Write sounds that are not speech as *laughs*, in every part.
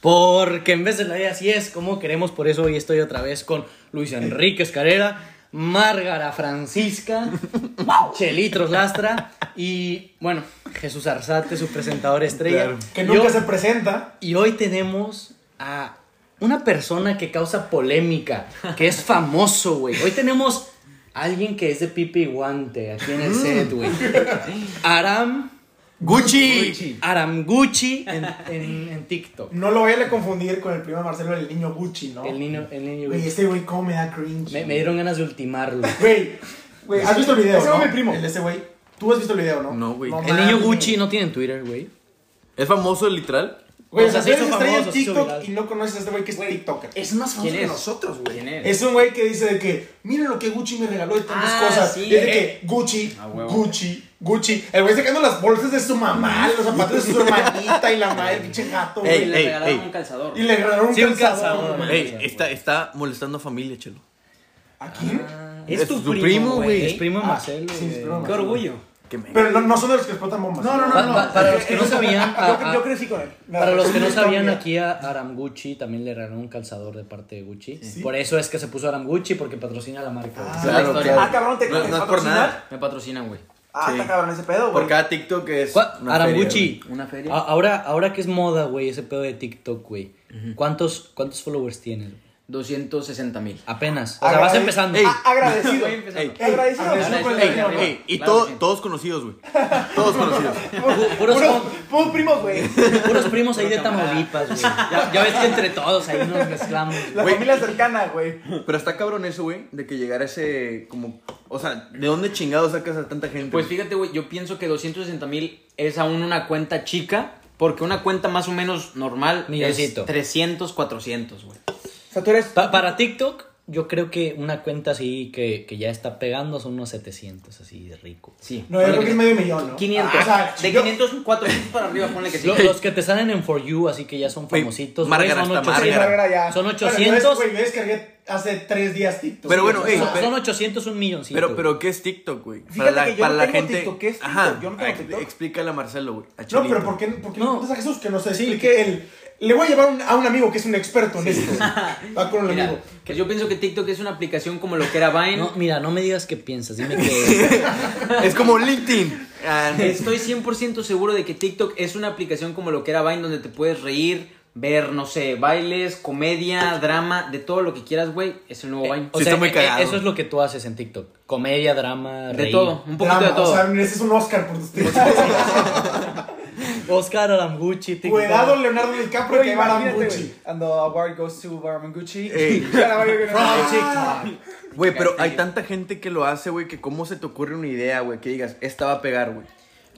Porque en vez de la vida así es como queremos, por eso hoy estoy otra vez con Luis Enrique Escarera, Márgara Francisca, *laughs* Chelitros Lastra y, bueno, Jesús Arzate, su presentador estrella. Claro. Que nunca Yo- se presenta. Y hoy tenemos a una persona que causa polémica, que es famoso, güey. Hoy tenemos a alguien que es de pipi guante aquí en el set, güey. Aram Gucci. Aram Gucci en, en, en TikTok. No lo vayan a confundir con el primo Marcelo, el niño Gucci, ¿no? El niño, el niño, Güey, güey. este güey, cómo me da cringe. Me, me dieron ganas de ultimarlo. *laughs* Güey, güey, ¿has visto el video? Ese no? fue mi primo. El de ese güey. ¿Tú has visto el video, no? No, güey. El niño Gucci no tiene Twitter, güey. ¿Es famoso literal? Güey, O sea, sea, se tú eres estrella en TikTok y no conoces a este güey que es TikToker. Es más famoso ¿Quién que nosotros, güey. ¿Quién es? Es un güey que dice de que, miren lo que Gucci me regaló y tantas Ah, cosas. sí. y es de que, Gucci. Gucci, Gucci. El güey sacando las bolsas de su mamá, los zapatos de su hermanita y la madre, pinche gato, Y Ey, güey. le ey, regalaron ey. un calzador. Y le regalaron un Sí, un calzador. calzador, güey. Ey, está, está molestando a familia, chelo. ¿A quién? Es tu primo, güey. Es primo de Marcelo. sí, güey. es primo de Qué orgullo. Que me... Pero no, no son de los que explotan bombas. No, no, no, Pa- no. pa- para los que no sabían, *laughs* yo, a- a- yo crecí con él. Para los que no sabían, también. aquí a Aram Gucci también le regalaron un calzador de parte de Gucci. Sí. Por eso es que se puso Aram Gucci, porque patrocina la marca. güey. Ah, Claro, claro. Ah, cabrón, te No, no es por patrocinan? nada. Me patrocinan, güey. Ah, Sí. está cabrón ese pedo, güey. Por cada TikTok es ¿Cuá- una Aram feria, Gucci, Una feria. ahora, ahora que es moda, güey, ese pedo de TikTok, güey. ¿Cuántos, ¿Cuántos followers tienes? 260 mil. Apenas. O sea, vas empezando. Ey. Ah, agradecido. Voy empezando. Ey, Agradecido. agradecido Ey, ¿no? ey, y Claro todo- que sí. todos conocidos, güey. Todos conocidos. *laughs* Pu- Puros, Puros, puros primos, güey. puros primos ahí de Tamaulipas, güey. Ya, ya ves que entre todos ahí nos mezclamos. La Güey. familia cercana, güey. Pero está cabrón eso, güey, de que llegara ese, como, o sea, ¿de dónde chingados sacas a tanta gente? Pues fíjate, güey, yo pienso que 260 mil es aún una cuenta chica. Porque una cuenta más o menos normal Milloncito. es 300, 400, güey. O sea, tú eres. Pa- para TikTok, yo creo que una cuenta así que, que ya está pegando son unos 700, así de rico. Sí. No, yo creo Ponle que es medio millón, ¿no? 500. Ah, o sea, de yo- 500, 400 para arriba, ponle que sí. Lo- Los que te salen en For You, así que ya son famositos, güey, Márgara son está 800. Márgara. Márgara ya. Son Bueno, yo 800. des- güey, yo descargué hace tres días TikTok. Pero bueno, ey, son, pero- son 800 un milloncito. Pero, pero, ¿qué es TikTok, güey? Fíjate que yo no tengo TikTok, ¿qué es TikTok? Ajá, Yo no tengo TikTok. explícale a Marcelo, güey. No, pero ¿por qué, por qué No. no preguntas a Jesús que nos Sí. explique el... Le voy a llevar un- a un amigo que es un experto en esto. *laughs* Va con un Mira, amigo. que yo pienso que TikTok es una aplicación como lo que era Vine. No, mira, no me digas qué piensas, dime que... *laughs* Es como LinkedIn. Ah, Estoy 100% seguro de que TikTok es una aplicación como lo que era Vine, donde te puedes reír, ver, no sé, bailes, comedia, drama, de todo lo que quieras, güey. Es el nuevo Vine. O Sí, sea, está muy eh, cagado. eso es lo que tú haces en TikTok. Comedia, drama, de reír. todo, un poquito Drama, de todo. O sea, mereces un Oscar por tus *laughs* TikToks. Oscar Aramguchi, TikTok. Cuidado, Leonardo DiCaprio, que va a Imagínate, Gucci. güey. And the award goes to *laughs* no- *laughs* Ah, Güey, pero hay tanta gente que lo hace, güey, que cómo se te ocurre una idea, güey, que digas, esta va a pegar, güey.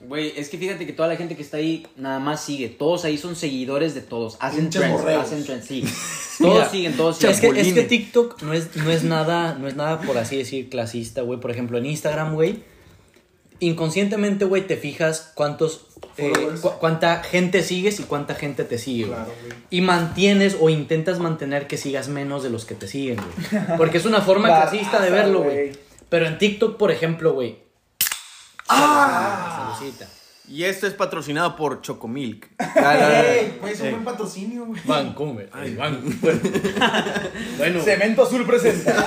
Güey, es que fíjate que toda la gente que está ahí nada más sigue. Todos ahí son seguidores de todos. Hacen trends, hacen trends, sí. *laughs* Todos Mira, siguen, todos Es siguen. que, es que TikTok no es, no es nada, no es nada por así decir clasista, güey. Por ejemplo, en Instagram, güey, inconscientemente, güey, te fijas cuántos, eh, cu- cuánta gente sigues y cuánta gente te sigue, güey. Claro, güey. Y mantienes o intentas mantener que sigas menos de los que te siguen, güey. *laughs* Porque es una forma clasista de verlo, güey. Pero en TikTok, por ejemplo, güey. ¡Ah! Salucita. Y esto es patrocinado por Chocomilk. *laughs* Ey, pues es un buen patrocinio, güey. Vancouver. Ay, Vancouver. *laughs* bueno, Cemento Azul presenta.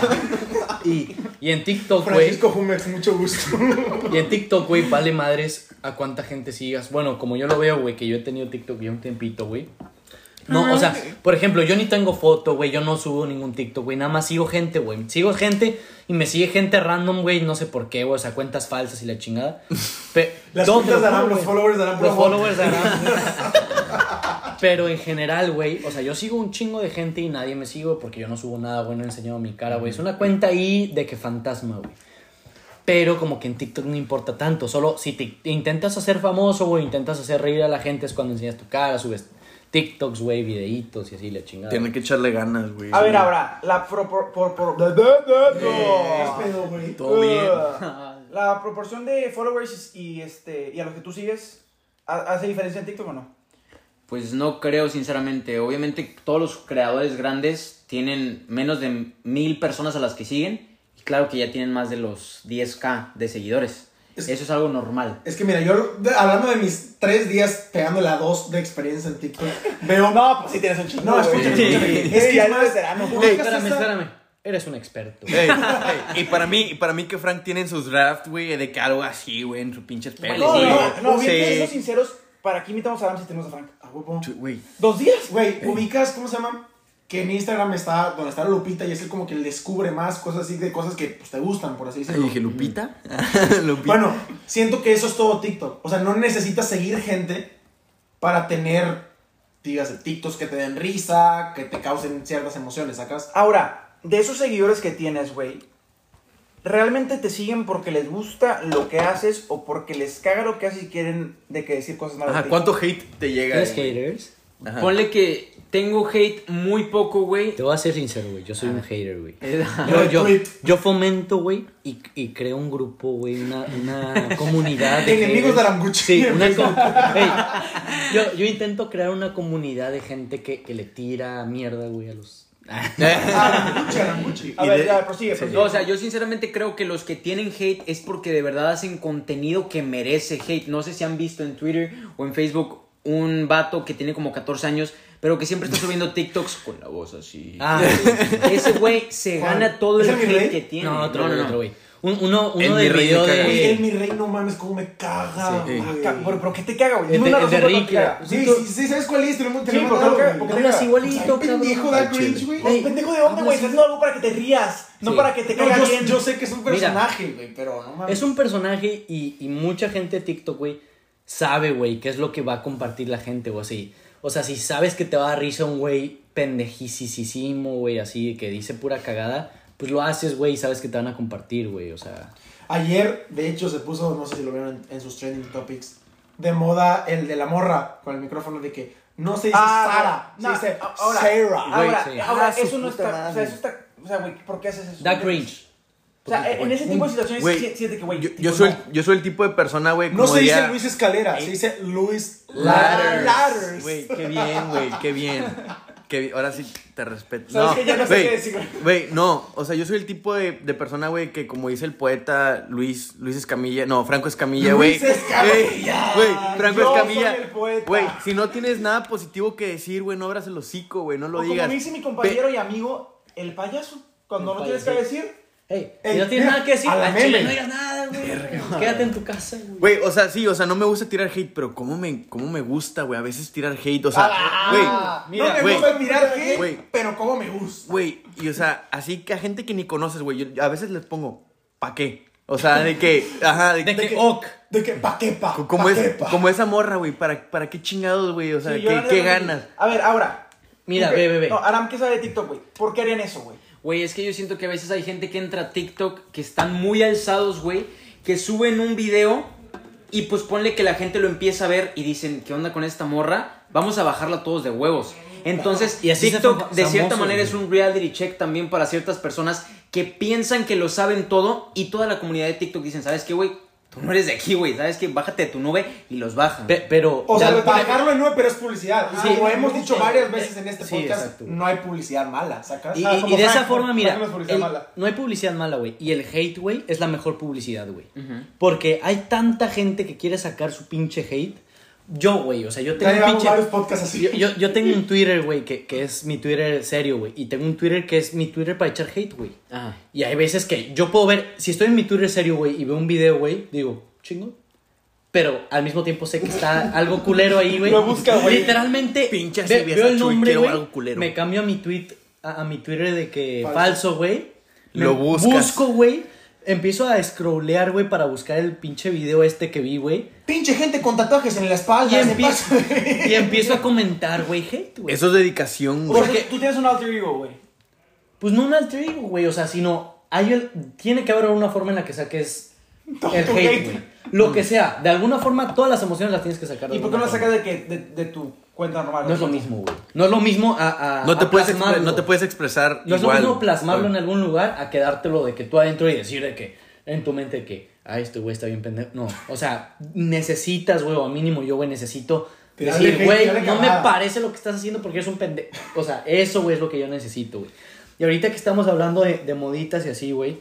Y, y en TikTok, güey. Francisco Jumex, mucho gusto. *laughs* Y en TikTok, güey, vale madres a cuánta gente sigas. Bueno, como yo lo veo, güey, que yo he tenido TikTok ya un tiempito, güey. No, o sea, por ejemplo, yo ni tengo foto, güey, yo no subo ningún TikTok, güey, nada más sigo gente, güey. Sigo gente y me sigue gente random, güey, no sé por qué, güey, o sea, cuentas falsas y la chingada. *laughs* Pe- Las cuentas darán, los followers darán Los followers darán. *laughs* Pero en general, güey, o sea, yo sigo un chingo de gente y nadie me sigue porque yo no subo nada, güey, no he enseñado mi cara, güey. Es una cuenta ahí de que fantasma, güey. Pero como que en TikTok no importa tanto. Solo si te intentas hacer famoso, güey, intentas hacer reír a la gente es cuando enseñas tu cara, subes TikToks, güey, videitos y así la chingada. Tienen que echarle ganas, güey. A ver, ahora, la pro, por, por, por- ¿Qué pedo, güey? Todo bien. Uh, La proporción de followers y, este, y a los que tú sigues, ¿ha- ¿hace diferencia en TikTok o no? Pues no creo, sinceramente. Obviamente, todos los creadores grandes tienen menos de mil personas a las que siguen. Y claro que ya tienen más de los 10k de seguidores. Es- Eso es algo normal. Es que mira, yo hablando de mis tres días pegándole a dos de experiencia en TikTok, veo. No, pues sí tienes un chingo. No, escúchame, Sí. Es que ya más- veterano. Espérame, espérame. Eres un experto. Y para mí, y para mí que Frank tiene en sus drafts, güey, de que algo así, güey, en su pinche pelo. No, no, no, Sí. bien, siendo sinceros, ¿para qué invitamos a Adam si tenemos a Frank? A huevo. Güey. ¿Dos días? Güey, ubicas, ¿cómo se llama? Que en Instagram está donde está la Lupita y es el como que él descubre más cosas así de cosas que pues, te gustan, por así Y decirlo. dije, ¿Lupita? *laughs* Lupita. Bueno, siento que eso es todo TikTok. O sea, no necesitas seguir gente para tener, dígase, TikToks que te den risa, que te causen ciertas emociones, ¿sacas? Ahora, de esos seguidores que tienes, güey, ¿realmente te siguen porque les gusta lo que haces o porque les caga lo que haces y quieren de que decir cosas malas? Ajá? ¿cuánto hate te llega? ¿Tienes haters? Ajá. Ponle que tengo hate muy poco, güey. Te voy a ser sincero, güey. Yo soy un hater, güey. Yo, yo, yo fomento, güey, y, y creo un grupo, güey, una, una *laughs* comunidad de Enemigos haters. de Aranguchi. Sí, una com- Ey, yo, yo intento crear una comunidad de gente que, que le tira mierda, güey, a los... *laughs* Aranguchi, Aranguchi. A ver, ya, prosigue, prosigue. No, o sea, yo sinceramente creo que los que tienen hate es porque de verdad hacen contenido que merece hate. No sé si han visto en Twitter o en Facebook un vato que tiene como 14 años, pero que siempre está subiendo TikToks con la voz así. Ah, *laughs* Ese güey se ¿Cuál? gana todo ¿Es el hate que tiene. no, otro, no, no, otro, no. güey. Un- uno El uno mi del video caga. Güey, el de... mi rey, no mames, cómo me caga. Sí. Ca- ¿Pero, pero qué te caga, güey? Dime de- una de razón por la que Rick, te caga. Sí, sí, sí, ¿sabes cuál es? Te lo, te Sí, lo he ¿por qué? mandado, ¿Por qué? güey. ¿Por qué te Hablas igualito, pendejo, cabrón. Al chile. cringe, güey. Pendejo de hombre, güey. Haciendo algo para que te rías, no Sí. para que te caiga yo, bien. yo sé que es un personaje, güey, pero no mames. Es un personaje y, y mucha gente de TikTok, güey, sabe, güey, qué es lo que va a compartir la gente o así. O sea, si sabes que te va a dar risa un güey pendejísimo, güey, así, que dice pura cagada, pues lo haces, güey, y sabes que te van a compartir, güey, o sea... Ayer, de hecho, se puso, no sé si lo vieron en, en sus trending topics, de moda el de la morra con el micrófono de que no se dice Ah, Sara, no, se dice ahora, Sarah. Ahora, sí. ahora Ah, su eso no está. O madre. sea, eso está. O sea, güey, ¿por qué haces eso? Da cringe. O sea, en ese tipo de situaciones sí- siente que, güey. Yo, soy, no. el- yo soy el tipo de persona, güey, No se dice Luis Escalera, se dice Luis Ladders. Ladders. Güey, qué bien, güey, qué bien. Qué bien. Ahora sí te respeto. ¿Sabes no, qué? Ya no sé güey, qué decir, güey. No, o sea, yo soy el tipo de, de persona, güey, que como dice el poeta Luis, Luis Escamilla, no, Franco Escamilla, güey. Luis Escamilla. Güey, Franco Yo Escamilla. Güey, si no tienes nada positivo que decir, güey, no abras el hocico, güey, no lo O digas. como me dice mi compañero y amigo, el payaso. Cuando El no tienes que decir. Ey, Ey, si no tienes mira, nada que decir, a la al chile meme. no digas nada, güey. Quédate en tu casa, güey. Güey, o sea, sí, o sea, no me gusta tirar hate, pero cómo me, cómo me gusta, güey, a veces tirar hate, o sea, güey, no mira, me güey. gusta tirar hate, Güey. pero como me gusta. Güey, y o sea, así que a gente que ni conoces, güey, yo a veces les pongo, ¿pa' qué? O sea, de que, ajá, de, De de que, ok. De que, pa' qué, pa? co- como, pa' es, qué, pa? como esa morra, güey, ¿para, ¿para qué chingados, güey? O sea, Sí, yo ¿qué, la qué ganas? A ver, ahora. Mira, ¿tú qué- ve, ve, ve. No, Aram, ¿qué sabe de TikTok, güey? ¿Por qué harían eso, güey? Güey, es que yo siento que a veces hay gente que entra a TikTok que están muy alzados, güey, que suben un video y pues ponle que la gente lo empieza a ver y dicen, ¿qué onda con esta morra? Vamos a bajarla todos de huevos. Entonces, Y así TikTok de cierta famoso, manera güey. es un reality check también para ciertas personas que piensan que lo saben todo y toda la comunidad de TikTok dicen, ¿sabes qué, güey? Tú no eres de aquí, güey. ¿Sabes qué? Bájate de tu nube y los bajan. Pe- pero... O sea, ya- bajarlo en nueve, pero es publicidad. Y Sí. como hemos dicho Sí. varias veces en este Sí, podcast, exacto. no hay publicidad mala, ¿sacas? Y, Ah, y- como y de esa Frank, forma, mira, el- mala. no hay publicidad mala, güey. Y el hate, güey, es la mejor publicidad, güey. Porque hay tanta gente que quiere sacar su pinche hate. Yo, güey, o sea, yo Ya tengo un pinche... varios podcasts así. Yo, yo, yo tengo un Twitter, güey, que, que es mi Twitter serio, güey. Y tengo un Twitter que es mi Twitter para echar hate, güey. Ajá. Y hay veces que yo puedo ver, si estoy en mi Twitter serio, güey, y veo un video, güey, digo, chingo. Pero al mismo tiempo sé que está algo culero ahí, güey. *laughs* Lo busca, güey. Literalmente, Pinche ve- veo el nombre, güey. algo culero. Me cambio a mi tweet, a, a mi Twitter de que Falso. güey. Lo buscas. Busco, güey. Empiezo a scrollear, güey, para buscar el pinche video este que vi, güey. Pinche gente con tatuajes en la espalda. Y, empiezo, *laughs* y empiezo a comentar, güey, hate, güey. Eso es dedicación, güey. Porque tú tienes un alter ego, güey. Pues no un alter ego, güey, o sea, sino hay el- tiene que haber una forma en la que saques *laughs* el hate. güey. Lo que sea, de alguna forma todas las emociones las tienes que sacar. de ¿Y por qué no alguna la forma. sacas de, que, de, de tu cuenta normal? No es lo mismo, güey. No es lo mismo a, a- No te, a puedes expre- no te puedes expresar No es lo mismo plasmarlo en algún lugar a quedártelo de que tú adentro y decir de que en tu mente que, ay, este güey está bien pendejo. No, o sea, necesitas, güey, o a mínimo yo, güey, necesito decir, güey, no me parece lo que estás haciendo porque eres un pendejo. O sea, eso, güey, es lo que yo necesito, güey. Y ahorita que estamos hablando de, de moditas y así, güey,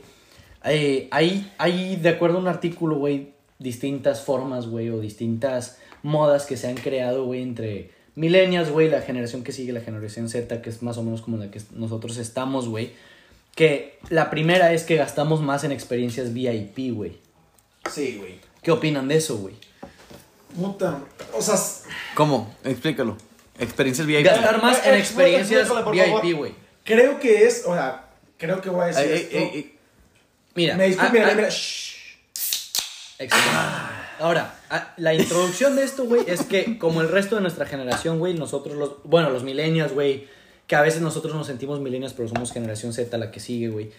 eh, hay, hay, de acuerdo a un artículo, güey, distintas formas, güey, o distintas modas que se han creado, güey, entre millennials, güey, la generación que sigue, la generación Z, que es más o menos como la que nosotros estamos, güey. Que la primera es que gastamos más en experiencias VIP, güey. Sí, güey. ¿Qué opinan de eso, güey? Puta. O sea, ¿Cómo? Explícalo. Experiencias VIP. Gastar más en Eh, experiencias por favor. VIP, güey. creo que es, o sea, creo que voy a decir ey, esto. Mira, Me disculpo, ah, mira, mira, shh. Excelente. Ahora, la introducción de esto, güey, es que como el resto de nuestra generación, güey, nosotros los, bueno, los millennials, güey, que a veces nosotros nos sentimos millennials, pero somos generación Z, la que sigue, güey.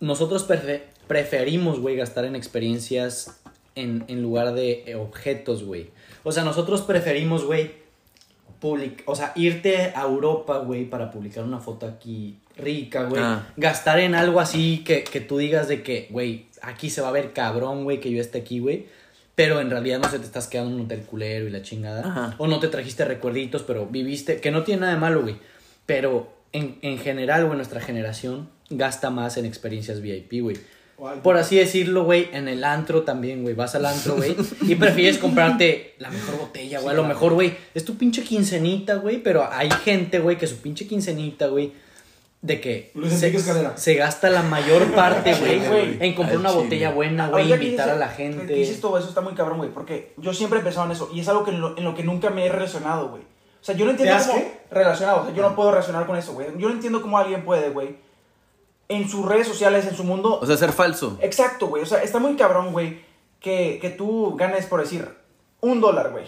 Nosotros prefe- preferimos, güey, gastar en experiencias en, en lugar de eh, objetos, güey. O sea, nosotros preferimos, güey, o sea, irte a Europa, güey, para publicar una foto aquí rica, güey. Ah. Gastar en algo así que, que tú digas de que, güey, aquí se va a ver cabrón, güey, que yo esté aquí, güey. Pero en realidad no se te estás quedando en un hotel culero y la chingada. Ajá. O no te trajiste recuerditos, pero viviste, que no tiene nada de malo, güey. Pero en, en general, güey, nuestra generación gasta más en experiencias VIP, güey. Por así decirlo, güey, en el antro también, güey. Vas al antro, güey, y prefieres comprarte la mejor botella, güey. a lo mejor, güey, es tu pinche quincenita, güey, pero hay gente, güey, que su pinche quincenita, güey, de que Luis Escalera. se gasta la mayor parte, *laughs* güey, güey. en comprar una chile. botella buena, güey, invitar a la Que gente. dices todo eso está muy cabrón, güey. Porque yo siempre he pensado en eso. Y es algo que en lo, en lo que nunca me he relacionado, güey. O sea, yo no entiendo cómo. qué? Relacionado. O sea, yo no puedo relacionar con eso, güey. Yo no entiendo cómo alguien puede, güey. En sus redes sociales, en su mundo. O sea, ser falso. Exacto, güey. O sea, está muy cabrón, güey. Que, que tú ganes, por decir, un dólar, güey.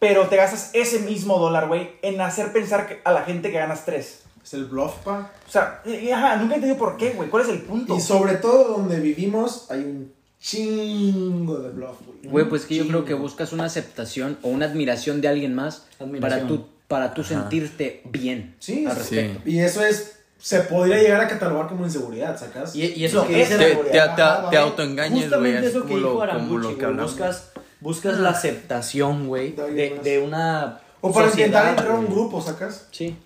Pero te gastas ese mismo dólar, güey, en hacer pensar a la gente que ganas tres. Es el bluff, pa. O sea, y- y, ajá, nunca he entendido por qué, güey. ¿Cuál es el punto? Y sobre todo donde vivimos hay un chingo de bluff, güey. Güey, pues que yo creo que buscas una aceptación o una admiración de alguien más Admiración. para tú, para tú sentirte bien Sí, al sí. respecto. Y eso es. Se podría llegar a catalogar como inseguridad, ¿sacas? Y, y eso que es Te, la te, te, te bien. autoengañes, güey. Justamente eso como que lo, dijo como Aramuchi, que. Buscas, buscas la aceptación, güey, De de una O para sociedad, intentar entrar a un grupo, ¿sacas? Sí.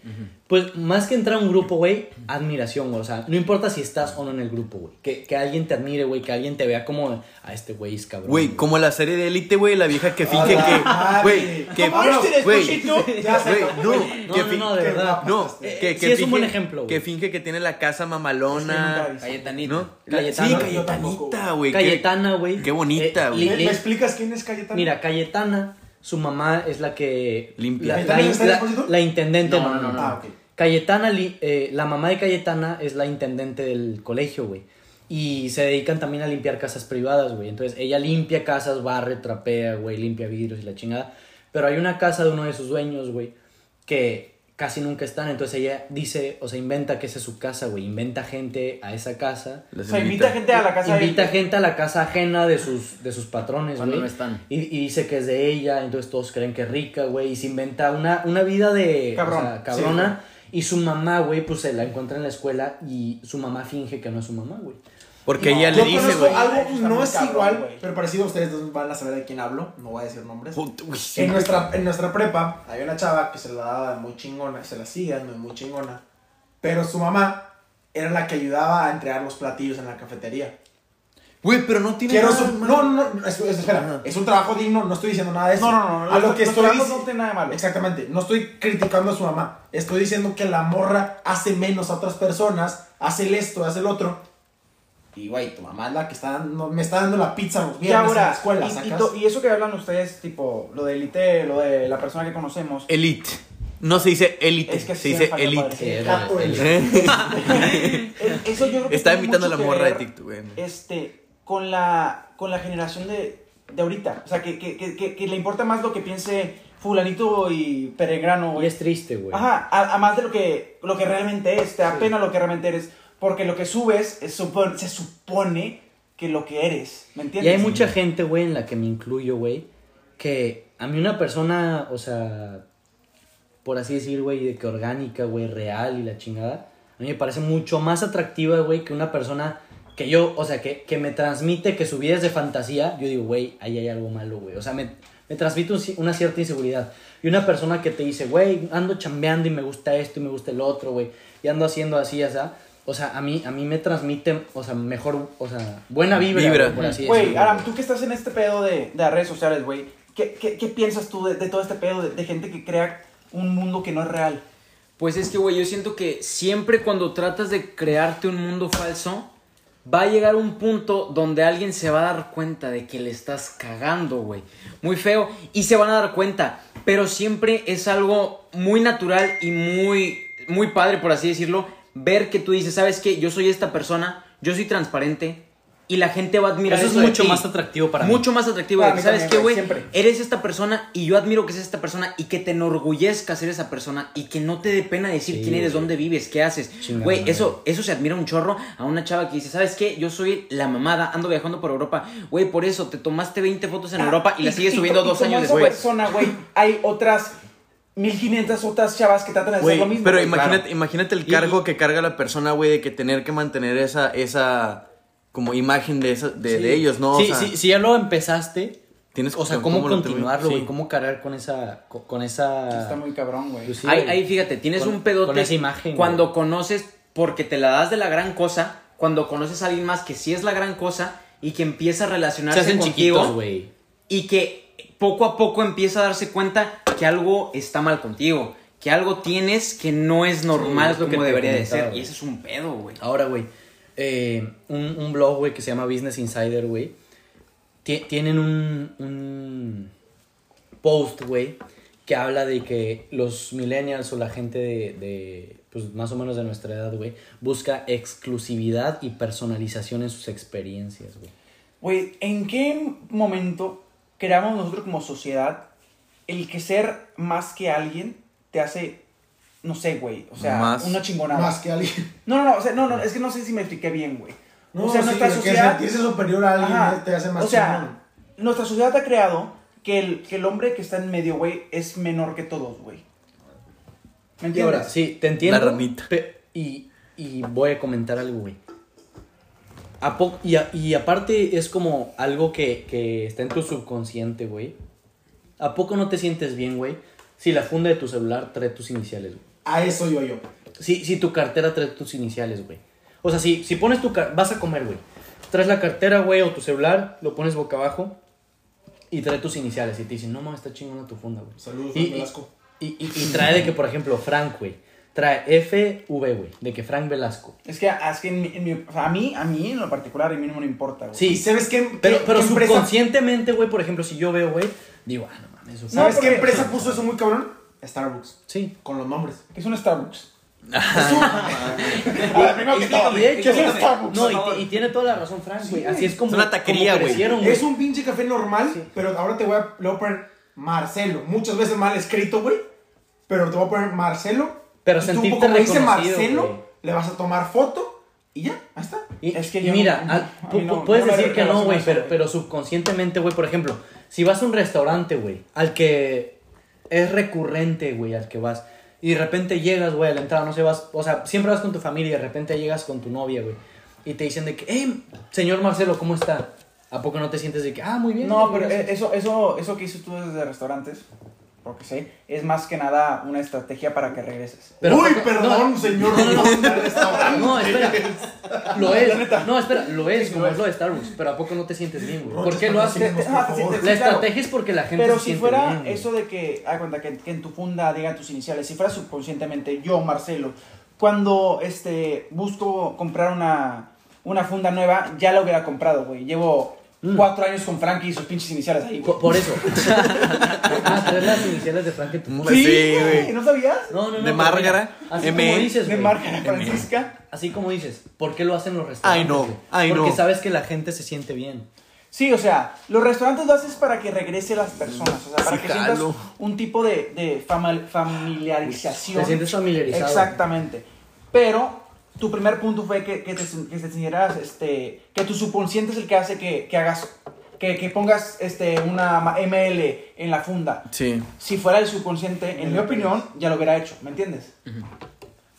Pues más que entrar a un grupo, güey, admiración, güey. O sea, no importa si estás o no en el grupo, güey. Que, que alguien te admire, güey. Que alguien te vea como a este güey es cabrón. Güey, como la serie de Elite, güey, la vieja que finge la que. Güey, que. ¿Cómo Güey, no, No, que no, no, de verdad. No, que, sí es un buen ejemplo, güey. Que finge que tiene la casa mamalona. Cayetanito. ¿No? Cayetana. Sí, Cayetanita, güey. qué- Cayetana, güey. Qué bonita, Eh, güey. li- ¿Me, li- me explicas quién es Cayetana? Mira, Cayetana, su mamá es la que. Limpia. La, intendente. No, no, no, no. Ah. Cayetana, li- eh, la mamá de Cayetana es la intendente del colegio, güey. Y se dedican también a limpiar casas privadas, güey. Entonces ella limpia casas, barre, trapea, güey, limpia vidrios y la chingada. Pero hay una casa de uno de sus dueños, güey, que casi nunca están. Entonces ella dice, o sea, inventa que esa es su casa, güey. Inventa gente a esa casa. O Les sea, invita gente a la casa de- Invita gente a la casa ajena de sus, de sus patrones, güey. no están. Y, y dice que es de ella, entonces todos creen que es rica, güey. Y se inventa una, una vida de... Cabrón. o sea, cabrona. Y su mamá, güey, pues se la encuentra en la escuela y su mamá finge que no es su mamá, güey. Porque No, ella le dice, güey. algo, no es cabrón, igual, güey. pero parecido a ustedes dos van a saber de quién hablo. No voy a decir nombres. Güey, sí, En nuestra, en nuestra prepa había una chava que se la daba muy chingona, se la sigue muy chingona. Pero su mamá era la que ayudaba a entregar los platillos en la cafetería. Güey, pero no tiene Quiero nada su- de malo. no, no, no, es- es- espera, Ajá. es un trabajo digno, no estoy diciendo nada de eso. No, no, no. A lo que estoy diciendo. no tiene nada de malo. Exactamente, no estoy criticando a su mamá. Estoy diciendo que la morra hace menos a otras personas, hace el esto, hace el otro. Y güey, tu mamá es la que está dando, me está dando la pizza los Y viernes en la ahora, escuela, y, y ¿sacas? to- y eso que hablan ustedes, tipo, lo de élite, lo de la persona que conocemos. Elite. No se dice elite, Es que se sí dice elite. Sí, Eso yo creo que Estaba tiene imitando a la morra de TikTok, güey. Este, con la, con la generación de, de ahorita. O sea, que, que, que, que- que le importa más lo que piense fulanito y peregrano, Y es triste, güey. Ajá, a, a más de lo que, lo que realmente es. Te da pena lo que realmente eres. Porque lo que subes es se supone que lo que eres. ¿Me Y entiendes? hay mucha gente, güey, en la que me incluyo, güey, que a mí una persona, o sea, por así decir, güey, de que orgánica, güey, real y la chingada, a mí me parece mucho más atractiva, güey, que una persona que yo, o sea, que, que me transmite que su vida es de fantasía, yo digo, güey, ahí hay algo malo, güey. O sea, me, me transmite un una cierta inseguridad. Y una persona que te dice, güey, ando chambeando y me gusta esto y me gusta el otro, güey, y ando haciendo así, o sea, o sea, a mí, a mí me transmite, o sea, mejor, o sea, buena vibra, por así Güey. Aram, tú que estás en este pedo de, de las redes sociales, güey, ¿qué, qué, qué piensas tú de, de todo este pedo de, de gente que crea un mundo que no es real? Pues es que, güey, yo siento que siempre cuando tratas de crearte un mundo falso, va a llegar un punto donde alguien se va a dar cuenta de que le estás cagando, güey. Muy feo. Y se van a dar cuenta. Pero siempre es algo muy natural y muy, muy padre, por así decirlo, ver que tú dices, ¿sabes qué? Yo soy esta persona, yo soy transparente. Y la gente va a admirar Eso es eso mucho ti. más atractivo para mí. Mucho más atractivo. Para de que, ¿Sabes también, qué, güey. Eres esta persona y yo admiro que seas esta persona y que te enorgullezca ser esa persona y que no te dé pena decir Sí, quién eres, dónde vives, qué haces. Güey, eso, eso se admira un chorro a una chava que dice, ¿sabes qué? Yo soy la mamada, ando viajando por Europa. Güey, por eso te tomaste 20 fotos en Europa y, la sigues subiendo dos años después. persona, güey, hay otras 1500 otras chavas que tratan de hacer lo mismo. pero güey. imagínate, Claro. imagínate el Y- cargo que carga la persona, güey, de que tener que mantener esa, esa como imagen de, esa, de, de ellos, ¿no? O Sí, sea, sí, si ya lo empezaste, tienes o sea, que- cómo, lo continuarlo, güey, sí. cómo cargar con esa, con, con esa... Está muy cabrón, güey. Pues sí, ahí, güey. ahí, fíjate, tienes Con- un pedote con esa imagen, cuando güey. conoces, porque te la das de la gran cosa, cuando conoces a alguien más que sí es la gran cosa y que empieza a Se relacionarse hacen contigo chiquitos, güey. y que poco a poco empieza a darse cuenta que algo está mal contigo, que algo tienes que no es normal es lo que como debería de ser. Y eso es un pedo, güey. Ahora, güey, eh, un, un blog, güey, que se llama Business Insider, güey. ti- Tienen un, un post, güey, que habla de que los millennials o la gente de, de, pues más o menos de nuestra edad, güey, busca exclusividad y personalización en sus experiencias, güey. Güey, ¿en qué momento creamos nosotros como sociedad el que ser más que alguien te hace, no sé, güey, o sea, Más. una chingonada? Más que alguien. No, no, no, o sea, no, no, es que no sé si me expliqué bien, güey. No, o sea, sí, nuestra que sociedad... sentirse superior a alguien Ajá. eh, te hace más O sea, chingón. nuestra sociedad ha creado que el, que el hombre que está en medio, güey, es menor que todos, güey. ¿Me Y entiendes? ahora, sí, te entiendo. La ramita. pe- y, y voy a comentar algo, güey. A po- y, a- y aparte es como algo que, que está en tu subconsciente, güey. ¿A poco no te sientes bien, güey? Si la funda de tu celular trae tus iniciales, güey. A eso yo, yo. Si, si tu cartera trae tus iniciales, güey. O sea, si, si pones tu... car- Vas a comer, güey. Traes la cartera, güey, o tu celular, lo pones boca abajo y trae tus iniciales. Y te dicen, no mames, está chingona tu funda, güey. Saludos, Y, y, y- y trae de que, por ejemplo, Frank, güey. Trae FV, güey. De que Frank Velasco. Es que, es que en mi- en mi- o sea, a mí, a mí en lo particular, a mí no me importa, güey. Sí. ¿Y sabes qué, Pero, qué- pero qué subconscientemente, güey, por ejemplo, si yo veo, güey, digo, ah, no mames, eso ¿sabes No, qué empresa puso eso muy cabrón? Starbucks. Sí. Con los nombres. Que es un Starbucks. *laughs* *laughs* No, y, tiene toda la razón, Frank, güey. Así es como. Es una taquería, güey. Es un pinche café normal, pero ahora te voy a, le voy a poner Marcelo. Muchas veces mal escrito, güey. Pero te voy a poner Marcelo. Pero y tú, como dice Marcelo, güey. le vas a tomar foto y ya, ahí está. Y, Es que y yo mira, no- a no- puedes no decir que no, güey, eso, pero, subconscientemente, güey, por ejemplo, si vas a un restaurante, güey, al que es recurrente, güey, al que vas, y de repente llegas, güey, a la entrada, no sé, vas, o sea, siempre vas con tu familia y de repente llegas con tu novia, güey, y te dicen de que, hey, señor Marcelo, ¿cómo está? ¿A poco no te sientes de que, ah, muy bien? No, pero gracias"? eh, eso, eso, eso que hizo tú desde restaurantes, porque sé, es más que nada una estrategia para que regreses. Pero Uy, perdón, no, señor. no, no, espera. Lo es. La neta. No, espera, lo es, como lo es lo de Starbucks. Pero ¿a poco no te sientes bien, güey? ¿Por qué lo haces? Ah, sí, La estrategia es porque la gente Pero se si siente fuera bien, eso de que, haz cuenta, que, que en tu funda diga tus iniciales, si fuera subconscientemente yo, Marcelo, cuando este, busco comprar una, una funda nueva, ya la hubiera comprado, güey. Llevo Mm. cuatro años con Frankie y sus pinches iniciales ahí, güey. Por, por eso. *laughs* ah, traer las iniciales de Frank en tu Sí, Sí, güey. ¿no sabías? No, no, no. De Márgara, Así M. como dices, De. Márgara Francisca. Así como dices, ¿por qué lo hacen los restaurantes? Ay, no, ay, Porque no. sabes que la gente se siente bien. Sí, o sea, los restaurantes lo haces para que regrese las personas, o sea, para Sí, que sientas un tipo de, de familiarización. Te sientes familiarizado. Exactamente. Pero tu primer punto fue que, que te, que te sintieras, este, que tu subconsciente es el que hace que, que hagas, que, que pongas este, una ML en la funda. Sí. Si fuera el subconsciente, en mi opinión, ya lo hubiera hecho, ¿me entiendes?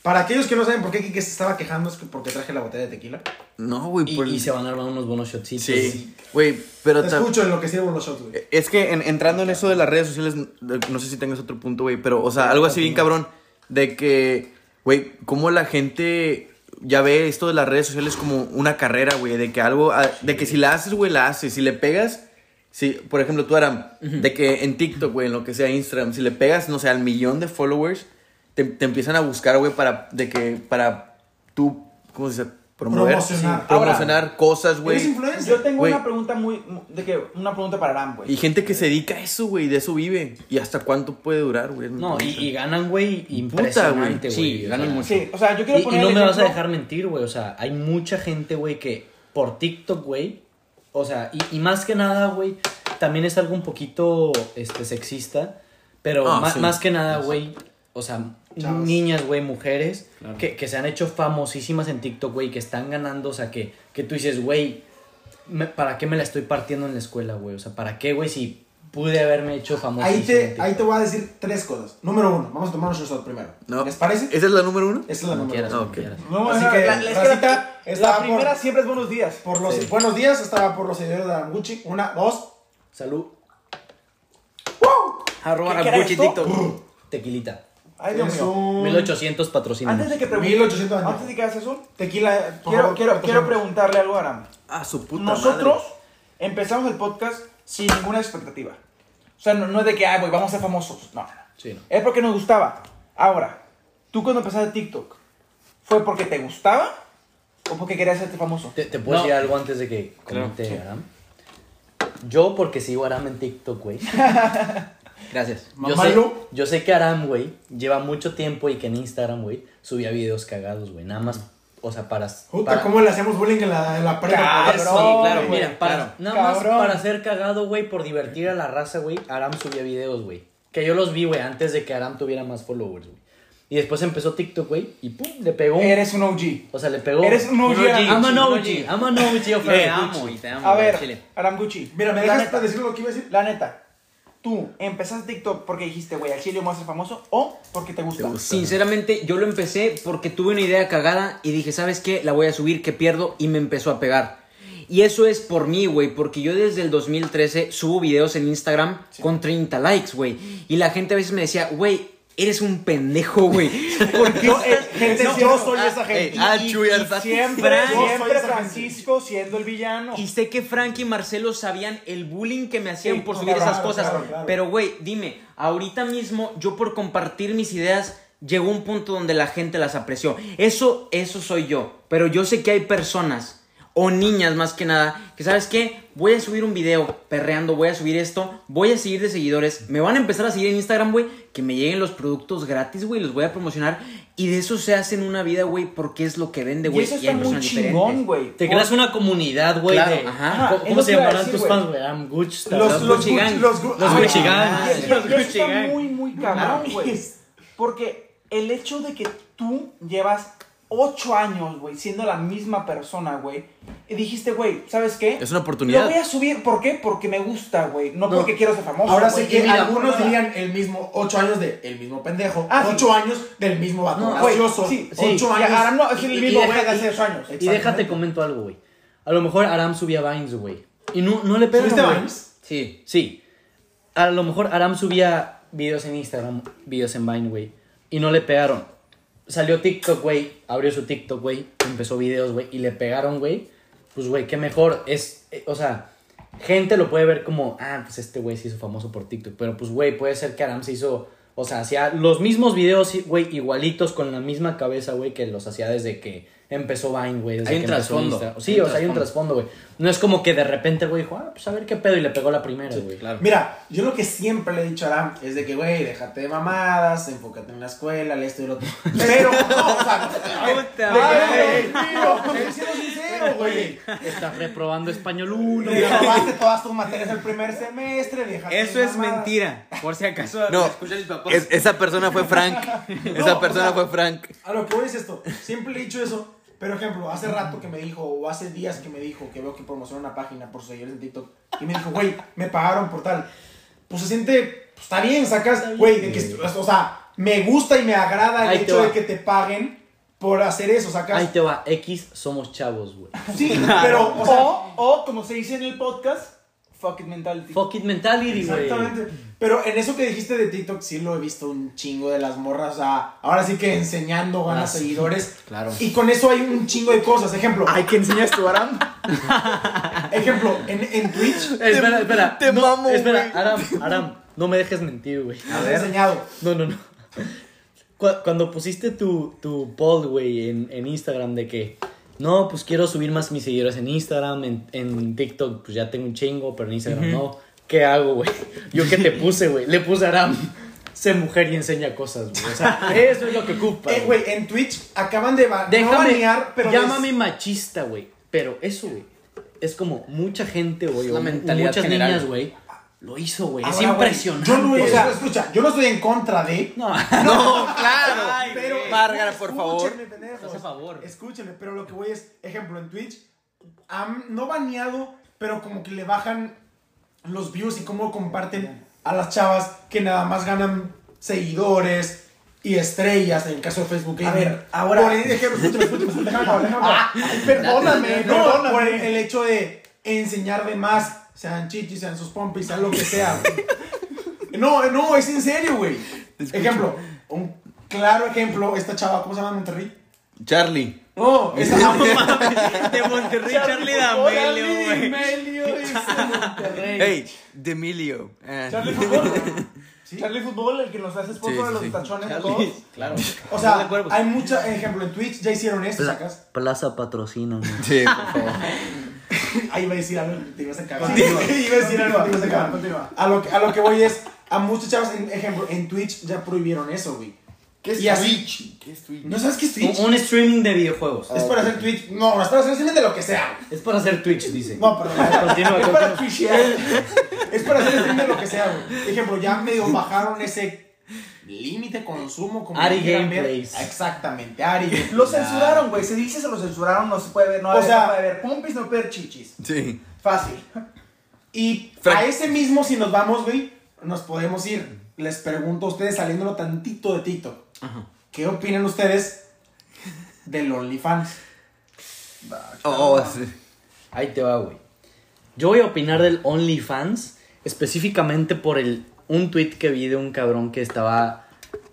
Para aquellos que no saben por qué Kike se estaba quejando, es que porque traje la botella de tequila. No, güey. Y, por- y se van a armar unos buenos shotcitos. Sí. Güey, pero... Te escucho en lo que sirvo los shots, güey. Es que en- entrando en eso de las redes sociales, no sé si tengas otro punto, güey, pero, o sea, algo así bien cabrón, de que, güey, cómo la gente ya ve esto de las redes sociales como una carrera, güey, de que algo, ah, de que si la haces, güey, la haces, si le pegas, si, por ejemplo, tú, Aram, de que en TikTok, güey, en lo que sea Instagram, si le pegas, no sé, al millón de followers, te, te empiezan a buscar, güey, para, de que, para tú, ¿cómo se dice? Promover, Promocionar. sí, promocionar cosas, güey. Yo tengo una pregunta muy. de que Una pregunta para Aram, güey. Y gente que se dedica a eso, güey, de eso vive. ¿Y hasta cuánto puede durar, güey? No, y, y ganan, güey, Puta, impresionante, güey. güey. Sí, ganan mucho. Sí, o sea, yo quiero Y, y poner. no el me vas a dejar mentir, güey. O sea, hay mucha gente, güey, que por TikTok, güey. O sea, y, y más que nada, güey, también es algo un poquito este, sexista. Pero Ah, sí. más que nada, güey. O sea, Chavos. niñas, güey, mujeres que, que se han hecho famosísimas en TikTok, güey, que están ganando. O sea, que, que tú dices, güey, me- ¿para qué me la estoy partiendo en la escuela, güey? O sea, ¿para qué, güey, si pude haberme hecho famosísima? Ahí te, ahí te voy a decir tres cosas. Número uno, vamos a tomarnos un shot primero. No. ¿Les parece? ¿Esa es la número uno? Esa es la Como número quieras, uno. como ok. quieras. No, Así no, que, la, la, racita, la está por- primera siempre es buenos días. Por los Sí. buenos días, estaba por los seguidores de Anguchi. Una, dos. Salud, Arroba ¿Qué- qué era Gucci esto? TikTok. tequilita. Ay, Dios Es mío. un 1800 patrocina. Antes de que pregunte, 1800 años. antes de que hagas eso, tequila. por quiero, favor, quiero, quiero preguntarle algo a Aram. Ah, su puta Nosotros empezamos el podcast sin ninguna expectativa. O sea, no, no es de que, ay, güey, vamos a ser famosos. No, no, no. Sí, no. Es porque nos gustaba. Ahora, tú cuando empezaste TikTok, ¿fue porque te gustaba o porque querías hacerte famoso? ¿Te, te puedo No. decir algo antes de que Claro, comente sí. Aram? Yo, porque sigo a Aram en TikTok, güey. *laughs* Gracias. Yo sé, yo que Aram, güey, lleva mucho tiempo y que en Instagram, güey, subía videos cagados, güey. Nada más, o sea, para... Puta, para- ¿cómo le hacemos bullying en la, en la prepa? Cabrón? Sí, claro, mira, para, claro. nada más Cabrón. para ser cagado, güey, por divertir a la raza, güey, Aram subía videos, güey. Que yo los vi, güey, antes de que Aram tuviera más followers, güey. Y después empezó TikTok, güey, y pum, le pegó. Eres un OG. O sea, le pegó. Eres un OG. Un OG. I'm an Un OG, OG. I'm an OG of *laughs* Te amo Gucci. y te amo. A ver, Chile. Aram Gucci. Mira, ¿me dejas neta, decir lo que iba a decir? La neta, ¿tú empezaste TikTok porque dijiste, güey, al chile me voy a ser famoso o porque te gusta? Te gusta. Sinceramente, yo lo empecé porque tuve una idea cagada y dije, ¿sabes qué? La voy a subir, que pierdo y me empezó a pegar. Y eso es por mí, güey, porque yo desde el 2013 subo videos en Instagram con 30 likes, güey. Y la gente a veces me decía, güey, eres un pendejo, güey. Porque Yo, eh, *laughs* gente, No, yo soy ah, esa gente. eh, ah, Y- siempre, siempre Francisco siendo el villano. Y sé que Frank y Marcelo sabían el bullying que me hacían Sí, por claro, subir esas cosas. claro, claro. Pero, güey, dime, ahorita mismo yo por compartir mis ideas llegó un punto donde la gente las apreció. Eso, eso soy yo. Pero yo sé que hay personas, o niñas más que nada, que sabes qué, voy a subir un video perreando, voy a subir esto, voy a seguir de seguidores, me van a empezar a seguir en Instagram, güey, que me lleguen los productos gratis, güey, los voy a promocionar. Y de eso se hacen una vida, güey, porque es lo que vende, y güey. eso hay está muy personas chingón, güey. Te creas una comunidad, güey. Claro, de- ajá. ¿Cómo, se llamarán decir, tus fans, güey? I'm Gucci. Los, Los los, Gucci Gucci- Gang. los, Gu- Los Gucci Gang. Y- y- y eso Gucci está muy, muy cabrón, güey. Porque el hecho de que tú llevas ocho años, güey, siendo la misma persona, güey, y dijiste, güey, ¿sabes qué? Es una oportunidad. Lo voy a subir, ¿por qué? Porque me gusta, güey, no, No. porque quiero ser famoso. Ahora sí que mira, algunos dirían el mismo 8 años de el mismo pendejo, Ah, sí. 8 años del mismo vato No, gracioso, sí, 8 sí. años. Y ahora no, es el mismo güey de hace ocho años. Y déjate comento algo, güey. A lo mejor Aram subía Vines, güey. Y no, no le pegaron, ¿Subiste. Vines? Sí. Sí. A lo mejor Aram subía videos en Instagram, videos en Vine, güey. Y no le pegaron. Salió TikTok, güey. Abrió su TikTok, güey. Empezó videos, güey. Y le pegaron, güey. Pues, güey, qué mejor. Es, eh, o sea, gente lo puede ver como, ah, pues este güey se hizo famoso por TikTok. Pero, pues, güey, puede ser que Aram se hizo, o sea, hacía los mismos videos, güey, igualitos, con la misma cabeza, güey, que los hacía desde que empezó Vine, güey. Hay un trasfondo. Insta. Sí, Hay o sea, hay un trasfondo, güey. No es como que de repente, güey, dijo, ah, pues a ver qué pedo. Y le pegó la primera, güey. Claro. Mira, yo lo que siempre le he dicho a Aram es de que, güey, déjate de mamadas, enfócate en la escuela, le esto y lo otro. *laughs* Pero, no, o sea, Puta sincero, güey. Estás reprobando español 1. Reprobaste todas tus materias el primer semestre, déjate Eso de es mamadas. mentira. Por si acaso No, me escuchan mis papás. Es- esa persona fue Frank. *laughs* Esa No, persona o sea, fue Frank. A lo que voy es esto. Siempre le he dicho eso. Pero, ejemplo, hace rato que me dijo, o hace días que me dijo, que veo que promociona una página por sus seguidores en TikTok. Y me dijo, güey, me pagaron por tal. Pues se siente, pues está bien, sacas, güey, de que, o sea, me gusta y me agrada el Ahí te hecho va. de que te paguen por hacer eso, sacas. Ahí te va, X somos chavos, güey. Sí, *laughs* pero, o sea, O, o, como se dice en el podcast, Fuck it mentality. Fuck it mentality, güey. Exactamente. Pero en eso que dijiste de TikTok, sí lo he visto un chingo de las morras. O sea, ahora sí que enseñando ganas Ah, sí. seguidores. Claro. Y con eso hay un chingo de cosas. Ejemplo, Ay, ¿qué enseñas tú, Aram? *laughs* ejemplo, en, en Twitch. Eh, *laughs* espera, espera. te no, mamo, Espera, güey. Aram, Aram, no me dejes mentir, güey. Me he enseñado. No, no, no. *laughs* Cu- Cuando pusiste tu, tu poll, güey, en, en Instagram de que, no, pues quiero subir más mis seguidores en Instagram, en, en TikTok, pues ya tengo un chingo, pero en Instagram no. ¿Qué hago, güey? *laughs* Yo que te puse, güey. Le puse a Aram, sé mujer y enseña cosas, güey. O sea, *laughs* eso es lo que ocupa. Eh, güey, en Twitch acaban de ba- no Déjame, banear, pero llámame machista, güey. Pero eso, güey, es como mucha gente, güey, la mentalidad muchas general. niñas, güey, lo hizo, güey. Es Ahora, güey, impresionante. Yo no, güey. o sea, escucha, yo no estoy en contra de. no, No, *laughs* claro. pero. Márgara, por favor. Escúchenme, pendejos. Haz a favor. Escúchenme, pero lo que voy es, ejemplo, en Twitch, no baneado, pero como que le bajan los views y cómo comparten a las chavas que nada más ganan seguidores y estrellas en el caso de Facebook A Gaming. ver, ahora- Por ejemplo, escúchame, escúchame, déjame acabar, déjame acabar. Ay, *laughs* perdóname, No, por perdóname. el, el hecho de enseñar de más, sean chichis, sean sus pompis, sean lo que sea. güey. No, no, es en serio, güey. Ejemplo, un claro ejemplo, esta chava, ¿cómo se llama en Monterrey? Charlie. No, esta *laughs* De Monterrey, Charlie D'Amelio, güey. Hey, de Emilio. Ah. Charlie Fútbol. *laughs* Charlie Fútbol, el que nos hace sponsor Sí, de los sí. tachones a todos. Claro. O sea, hay mucha, ejemplo, en Twitch ya hicieron esto, sacas. Plaza patrocina, Sí, por favor. *laughs* Ahí iba a decir algo que te ibas *laughs* a cagar. Iba a decir algo te ibas a cagar. Continúa. A lo, que, a lo que voy es, a muchos chavos, en, ejemplo, en Twitch ya prohibieron eso, güey. ¿Qué es Y así- Twitch? ¿Qué es Twitch? ¿No sabes qué es Twitch? Un, un streaming de videojuegos. Es para hacer Twitch. No, es para hacer streaming de lo que sea. güey. Es para hacer Twitch, dice. No, perdón. Continúa, es para continúa. twitchear. es para hacer streaming de lo que sea, güey. Ejemplo, ya medio bajaron ese límite consumo como Ari. Gameplays. Exactamente, Ari. Lo censuraron, güey. Se dice se lo censuraron, no se puede ver, no O sea- sea, puede ver pompis, no puede ver chichis. Sí. Fácil. Y Frank- a ese mismo, si nos vamos, güey, nos podemos ir. Les pregunto a ustedes, saliéndolo tantito de TikTok. ¿Qué opinan ustedes del OnlyFans? Oh, sí. Ahí te va, güey. Yo voy a opinar del OnlyFans específicamente por el un tweet que vi de un cabrón que estaba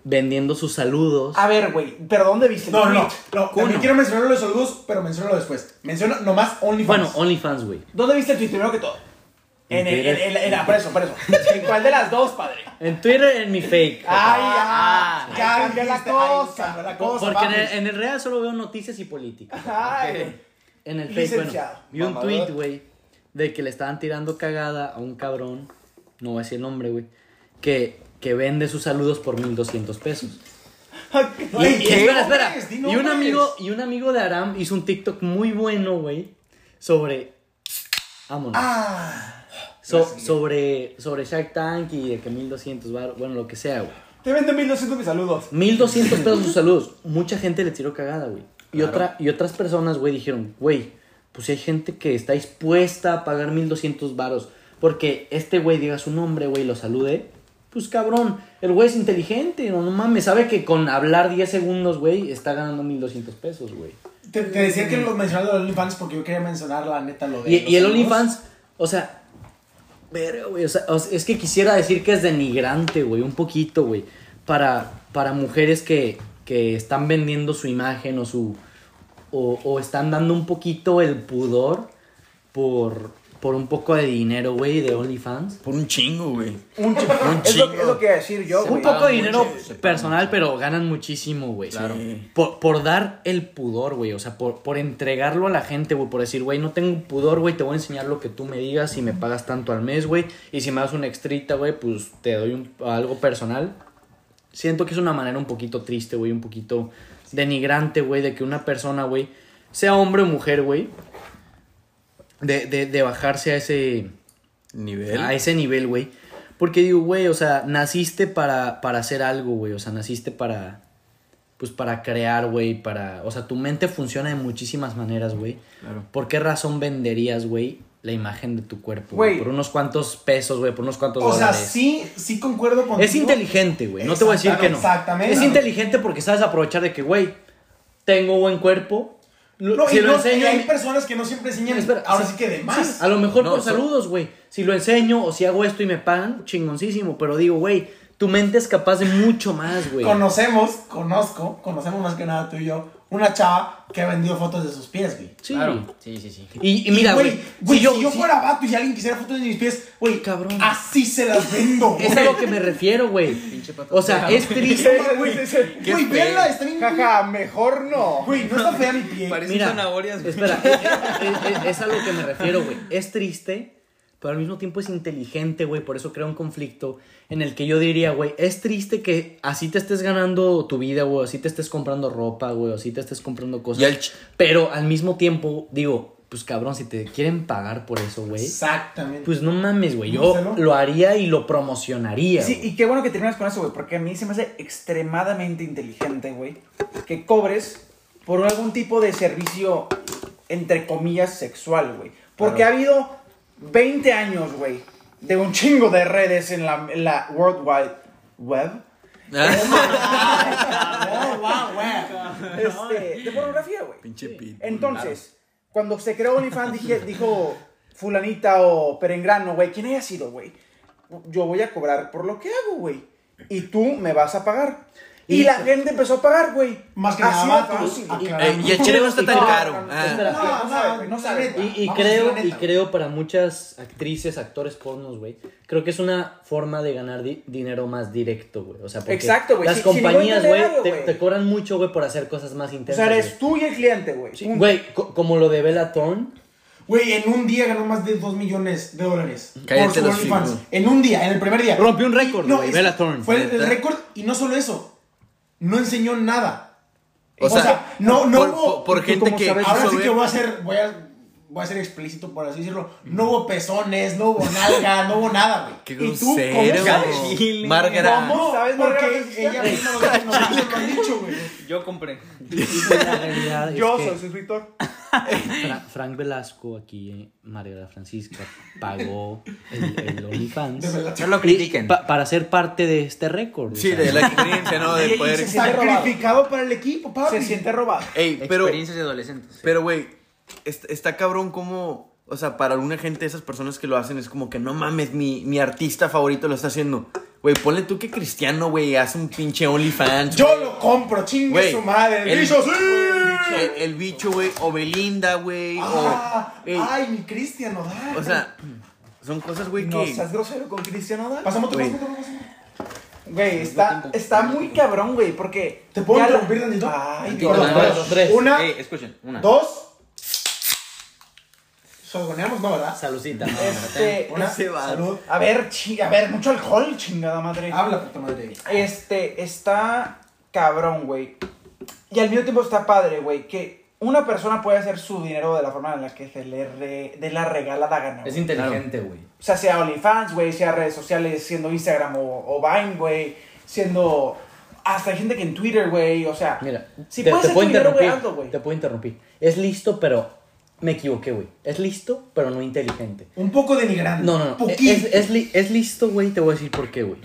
vendiendo sus saludos. A ver, güey, ¿pero dónde viste el No, no, no. También quiero mencionar los saludos, pero mencionalo después. Menciona nomás OnlyFans. Bueno, OnlyFans, güey. ¿Dónde viste el tweet primero que todo? En el, en, el- en la- por eso, por eso. *laughs* ¿En cuál de las dos, padre? En Twitter, en mi fake. Ay, Ah, ya ahí cambia la cosa. cambió la cosa. Porque en el, en real solo veo noticias y política. Ay, En el fake, bueno, vi un tweet, güey, de que le estaban tirando cagada a un cabrón, no voy a decir el nombre, güey, que, que vende sus saludos por 1200 pesos. Y, espera, espera. Y un amigo, y un amigo de Aram hizo un TikTok muy bueno, güey, sobre vámonos. Ah, So- sobre sobre Shark Tank y de que 1200 bar, bueno, lo que sea, güey. te vendo 1200 mis saludos. 1200 pesos sus *laughs* saludos. Mucha gente le tiró cagada, güey. Y, otra, y otras personas, güey, dijeron, güey, pues si hay gente que está dispuesta a pagar 1200 varos porque este güey diga su nombre, güey, lo salude. Pues cabrón, el güey es inteligente, no, no mames, sabe que con hablar 10 segundos, güey, está ganando 1200 pesos, güey. te, te decía que lo mencionaba de OnlyFans porque yo quería mencionar la neta lo de. Y, el. OnlyFans, o sea, verga, güey, o sea, o sea, es que quisiera decir que es denigrante, güey, un poquito, güey, para, para mujeres que, que están vendiendo su imagen o su, o, o están dando un poquito el pudor por, por un poco de dinero, güey, de OnlyFans. Por un chingo, güey. Un, chi- Un es, lo, chingo. es lo que iba a decir yo, Un poco de dinero mucho, personal, pero ganan muchísimo, güey. Claro. Por, por dar el pudor, güey. O sea, por, por entregarlo a la gente, güey. Por decir, güey, no tengo pudor, güey. Te voy a enseñar lo que tú me digas y me pagas tanto al mes, güey. Y si me das una extrita, güey, pues te doy un- algo personal. Siento que es una manera un poquito triste, güey. Un poquito denigrante, güey. De que una persona, güey, sea hombre o mujer, güey. De, de, de bajarse a ese Nivel. a ese nivel, güey. Porque digo, güey, o sea, naciste para, para hacer algo, güey. O sea, naciste para. Pues para crear, güey. Para. O sea, tu mente funciona de muchísimas maneras, güey. Claro. ¿Por qué razón venderías, güey, la imagen de tu cuerpo? güey? Por unos cuantos pesos, güey. Por unos cuantos O sea, dólares. sí, sí concuerdo contigo. Es inteligente, güey. No te voy a decir que no. Exactamente. Es inteligente porque sabes aprovechar de que, güey, tengo buen cuerpo. Lo- No, si y, lo no- enseño y hay personas que no siempre enseñan. Espera, ahora sí, sí que de más. sí, a lo mejor No, por saludos, güey. Si lo enseño o si hago esto y me pagan, chingoncísimo. Pero digo, güey, tu mente es capaz de mucho más, güey. Conocemos, conozco, conocemos más que nada tú y yo, una chava que ha vendido fotos de sus pies, güey. Sí. Claro. Sí, sí, sí. Y, y mira, güey, güey, si si yo, fuera vato y si alguien quisiera fotos de mis pies, güey, Cabrón. así se las vendo, güey. *laughs* es a lo que me refiero, güey. O sea, es triste. güey, güey, véanla, está bien. Jaja, mejor no. Güey, no está fea mi pie. Parece Mira, zanahorias, güey. espera, es, es- es- es a lo que me refiero, güey. Es triste, pero al mismo tiempo es inteligente, güey. Por eso crea un conflicto en el que yo diría, güey, es triste que así te estés ganando tu vida, güey, así te estés comprando ropa, güey, así te estés comprando cosas. Y al ch- Pero al mismo tiempo, digo, pues cabrón, si te quieren pagar por eso, güey, Exactamente. pues no mames, güey. Yo lo haría y lo promocionaría. Sí, y qué bueno que terminas con eso, güey, porque a mí se me hace extremadamente inteligente, güey, que cobres por algún tipo de servicio, entre comillas, sexual, güey. Porque ha habido 20 años, güey, de un chingo de redes en la, en la World Wide Web. Oh, wow, wow. Este, de pornografía, güey. Pinche. Entonces, cuando se creó OnlyFans, dije, dijo fulanita o perengrano, güey, quien haya sido, güey, yo voy a cobrar por lo que hago, güey. Y tú me vas a pagar. Y, Y- la gente empezó a pagar, güey. Más que Así nada vatos. Eh, y el chile no está tan No, caro. no, no, Ah. No, no sabe, güey, no sabe. neta. Y, creo, y para muchas actrices, actores pornos, güey, creo que es una forma de ganar di- dinero más directo, güey. O sea, porque Exacto, güey, las compañías, güey, te, cobran mucho, güey, por hacer cosas más O intensas. sea, eres güey. tú y el cliente, güey. Sí. Güey, co- como lo de Bella Thorne. Güey, en un día ganó más de 2 millones de dólares. Cállate por los hijos. En un día, en el primer día. Rompió un récord, güey, es- Bella Thorne. Fue el, récord y no solo eso. No enseñó nada. O sea, no, no por, hubo. por- por ¿tú gente que? Ahora sí que voy a hacer. Voy a, voy a ser explícito, por así decirlo. No hubo pezones, no hubo nalga, no hubo nada, güey. Qué ¿Y tú grosero. cómo. Margra. ¿Cómo? ¿Sabes, Porque Margarita? ella misma lo, nos *laughs* lo han dicho, güey. Yo compré. La realidad es *laughs* Yo que soy suscriptor. Fra- Frank Velasco, aquí, eh, Margarita Francisca, pagó el, el OnlyFans. No lo critiquen. Pa- para ser parte de este récord. o Sí, sea. de la experiencia, ¿no? De *laughs* y poder. se Sacrificado para el equipo, papi. Se siente robado. Ey, pero. Experiencias de adolescentes. Pero, güey, está, está cabrón como. O sea, para alguna gente, esas personas que lo hacen es como que no mames, mi, mi artista favorito lo está haciendo. Güey, ponle tú que Cristiano, güey, hace un pinche OnlyFans. Yo lo compro, chingue Güey, su madre. el- El bicho, sí. El, el bicho, güey, o Belinda, güey, Ah, ay, mi Cristian Nodal. o sea, son cosas, güey, No que. seas grosero con Cristiano. Pasamos otro, Güey. está, está muy cabrón, güey, porque... ¿Te puedo interrumpir tantito? Ay, tres. Una, Ey, escuchen. Una. dos. Sogoneamos, ¿no, verdad? Salucita. Este, Una, se va. salud. a ver, chi- a ver, mucho alcohol, chingada madre. Habla, puta madre. Este, está cabrón, güey. Y al mismo tiempo está padre, güey, que una persona puede hacer su dinero de la forma en la que se le re- de la regalada gana. Es inteligente, güey. O sea, sea OnlyFans, güey, sea redes sociales, siendo Instagram o, o Vine, güey, siendo... Hasta hay gente que en Twitter, güey, o sea... Mira, si te, puedes te hacer puedo interrumpir. güey. Te puedo interrumpir. Es listo, pero me equivoqué, güey. Es listo, pero no inteligente. Un poco denigrante. No, no, no. Poquito. Es, es, li- es listo, güey. Te voy a decir por qué, güey.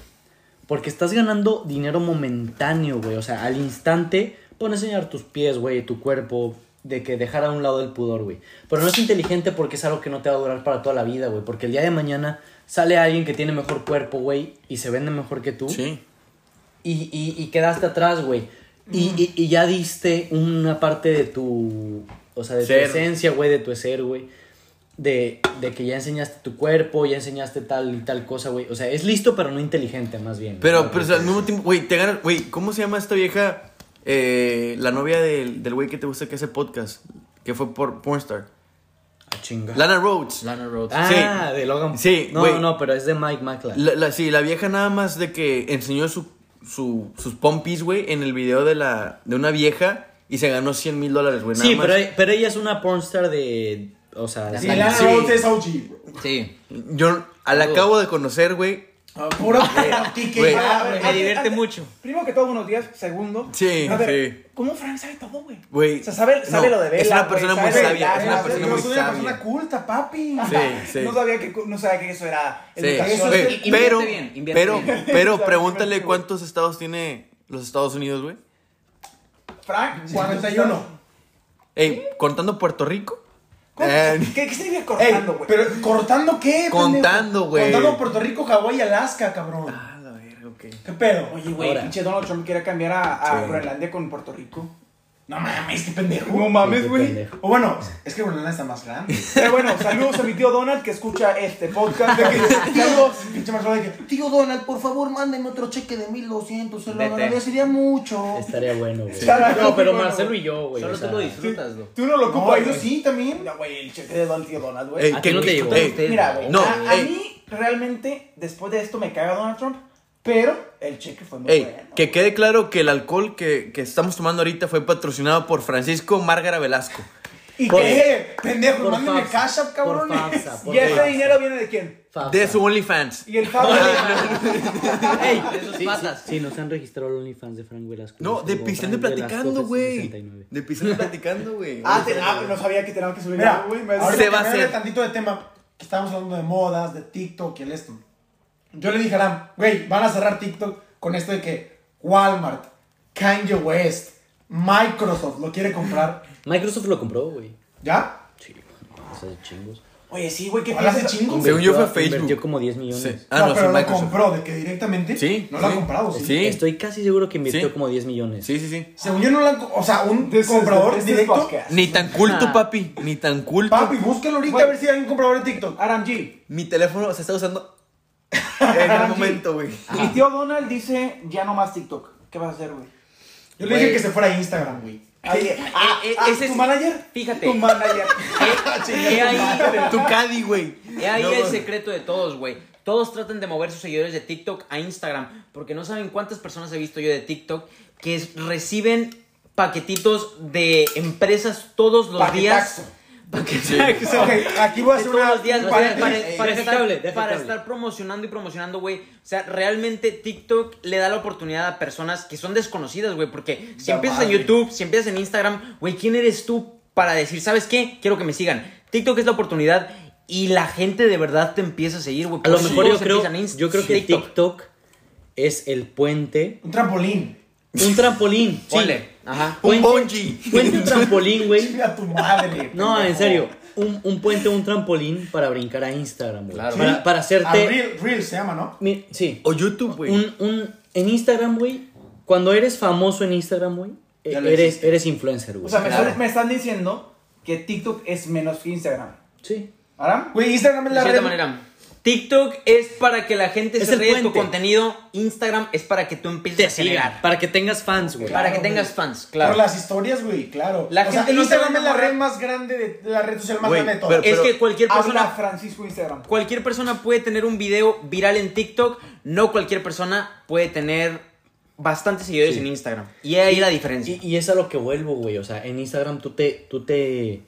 Porque estás ganando dinero momentáneo, güey. O sea, al instante, pon a enseñar tus pies, güey, tu cuerpo, de que dejar a un lado el pudor, güey. Pero no es inteligente porque es algo que no te va a durar para toda la vida, güey. Porque el día de mañana sale alguien que tiene mejor cuerpo, güey, y se vende mejor que tú. Sí. Y, y, y quedaste atrás, güey. Y, y, y ya diste una parte de tu. O sea, de Ser. tu esencia, güey, de tu ser, güey. De, de que ya enseñaste tu cuerpo, ya enseñaste tal y tal cosa, güey. O sea, es listo, pero no inteligente, más bien. Pero, pero o sea, al mismo tiempo, güey, te ganas. Güey, ¿cómo se llama esta vieja? Eh, la novia del del güey que te gusta que hace podcast. Que fue por Pornstar. Ah, chinga. Lana Rhodes. Lana Rhodes. Ah, de Logan. Sí, No, no, pero es de Mike. La, la- sí, la vieja nada más de que enseñó su, su, sus pompis, güey, en el video de, la, de una vieja y se ganó 100 mil dólares, güey. nada Sí, más. pero, pero ella es una pornstar de. O sea, Sí, Lana Sí. Es OG, bro. Sí. Yo a la acabo de conocer, güey. Ah, Puro Kike, Güey. ya, A ver, güey. Me divierte antes- mucho. Primero que todo, buenos días. Segundo. Sí, a ver, sí. ¿Cómo Frank sabe todo, güey? Güey. O sea, sabe, sabe no, lo de Vela, Es una güey, persona muy sabia. Es una persona muy soy una sabia. persona culta, papi. Sí, sí. No sabía que, no sabía que eso era Sí, educación. güey, es- invierte pero, bien, invierte pero, bien. pero pregúntale cuántos estados tiene los Estados Unidos, güey. Frank, 41. Ey, contando Puerto Rico. Eh, ¿Qué, qué significa cortando, güey? pero ¿cortando qué? Contando, güey. Contando Puerto Rico, Hawái y Alaska, cabrón. Ah, la verga, ok. ¿Qué pedo? Oye, güey, Ahora. pinche Donald Trump quiere cambiar a, a Sí. Groenlandia con Puerto Rico. No mames, qué pendejo. No Qué mames, güey. O bueno, es que Groenlandia está más grande. Pero bueno, saludos a mi tío Donald que escucha este podcast. De que, *laughs* saludos. Pinche Marcelo de que, tío Donald, por favor, mándeme otro cheque de 1200. Se lo Vete. agradecería sería mucho. Estaría bueno, güey. No, pero bueno, Marcelo y yo, güey. Solo o sea, tú lo disfrutas, güey. Tú no lo No, ocupas, yo güey. sí también. No, güey, el cheque de Donald, tío Donald, güey. Ey, ¿A que ti no te llegó? ey, Mira, güey, No, a, a ey. mí realmente después de esto me caga Donald Trump, pero el cheque fue muy Ey, bueno. que quede claro que el alcohol que, que estamos tomando ahorita fue patrocinado por Francisco Márgara Velasco. ¿Y Por- qué? ¿Qué? Pendejo, FAFSA, cash up, por cabrones. ¿Y ese dinero viene de quién? De su OnlyFans. Y el Fabio. *laughs* *laughs* Ey, de sus Sí, patas. sí, sí, nos han registrado el OnlyFans de Frank Velasco. No, de pisando platicando, güey. 69. De pisando y platicando, güey. ah, te- ah, no sabía que teníamos que subir Mira, güey. Me- Se que va a hacer. tantito de tema, que estábamos hablando de modas, de TikTok y el esto. Yo le dije a Aram, güey, van a cerrar TikTok con esto de que Walmart, Kanye West, Microsoft lo quiere comprar. *laughs* Microsoft lo compró, güey. ¿Ya? Sí, hace chingos. Oye, sí, güey, ¿qué hace chingo. Según yo fue Facebook. Invirtió como 10 millones. Sí. Ah, no, no, pero lo compró, de que directamente. Sí, No lo ha comprado, sí. Sí. Estoy casi seguro que invirtió Sí. como 10 millones. Sí, sí, sí. Según yo no lo han... co- O sea, un This comprador this is directo... podcast. Ni tan culto, Ah. papi. Ni tan culto. Papi, búscalo ahorita Güey. a ver si hay un comprador de TikTok. Aram G. Mi teléfono se está usando en el momento, güey. Mi tío Donald dice ya no más TikTok. ¿Qué vas a hacer, güey? Yo le dije que se fuera a Instagram, güey. Ah, eh, ah, ese ¿Tu sí. manager? Fíjate. Tu manager. *laughs* He, ahí, Tu Caddy, güey. he ahí No, el secreto de todos, güey. Todos tratan de mover sus seguidores de TikTok a Instagram. Porque no saben cuántas personas he visto yo de TikTok que reciben paquetitos de empresas todos los días. Aquí voy a de hacer todos una... los días un para, estar, cable, deja para cable. estar promocionando y promocionando, güey. O sea, realmente TikTok le da la oportunidad a personas que son desconocidas, güey. Porque si Ya empiezas en. YouTube, si empiezas en Instagram, güey, ¿quién eres tú para decir, ¿sabes qué? Quiero que me sigan. TikTok es la oportunidad y la gente de verdad te empieza a seguir, güey. A lo mejor yo creo, yo creo que TikTok es el puente, Un trampolín. Un trampolín. sí. Ponle. Ajá. Un Puente- bungee. Puente, un trampolín, güey. Chinga tu madre. No, en serio. Un, un puente, un trampolín para brincar a Instagram, güey. Claro. Para, para A hacerte. Reel, Reel se llama, ¿no? Mi- sí. O YouTube, güey. Un, un, en Instagram, güey. Cuando eres famoso en Instagram, güey. eh, Ya lo Eres, hiciste. eres influencer, güey. O sea, me, Claro. están, me están diciendo que TikTok es menos que Instagram. sí. ¿Aram? Güey, Instagram es De la cierta red... manera. TikTok es para que la gente Es se ríe de tu contenido. Instagram es para que tú empieces Te a generar. Para que tengas fans, güey. Para que tengas fans, Por claro. las historias, güey, claro. La o sea, gente no Instagram es la red más grande de la red social más grande de todas. es que cualquier Habla persona Francisco Instagram. Cualquier persona puede tener un video viral en TikTok, no cualquier persona puede tener bastantes seguidores Sí. en Instagram. Y ahí la diferencia. Y, y es a lo que vuelvo, güey. O sea, en Instagram tú te, tú te.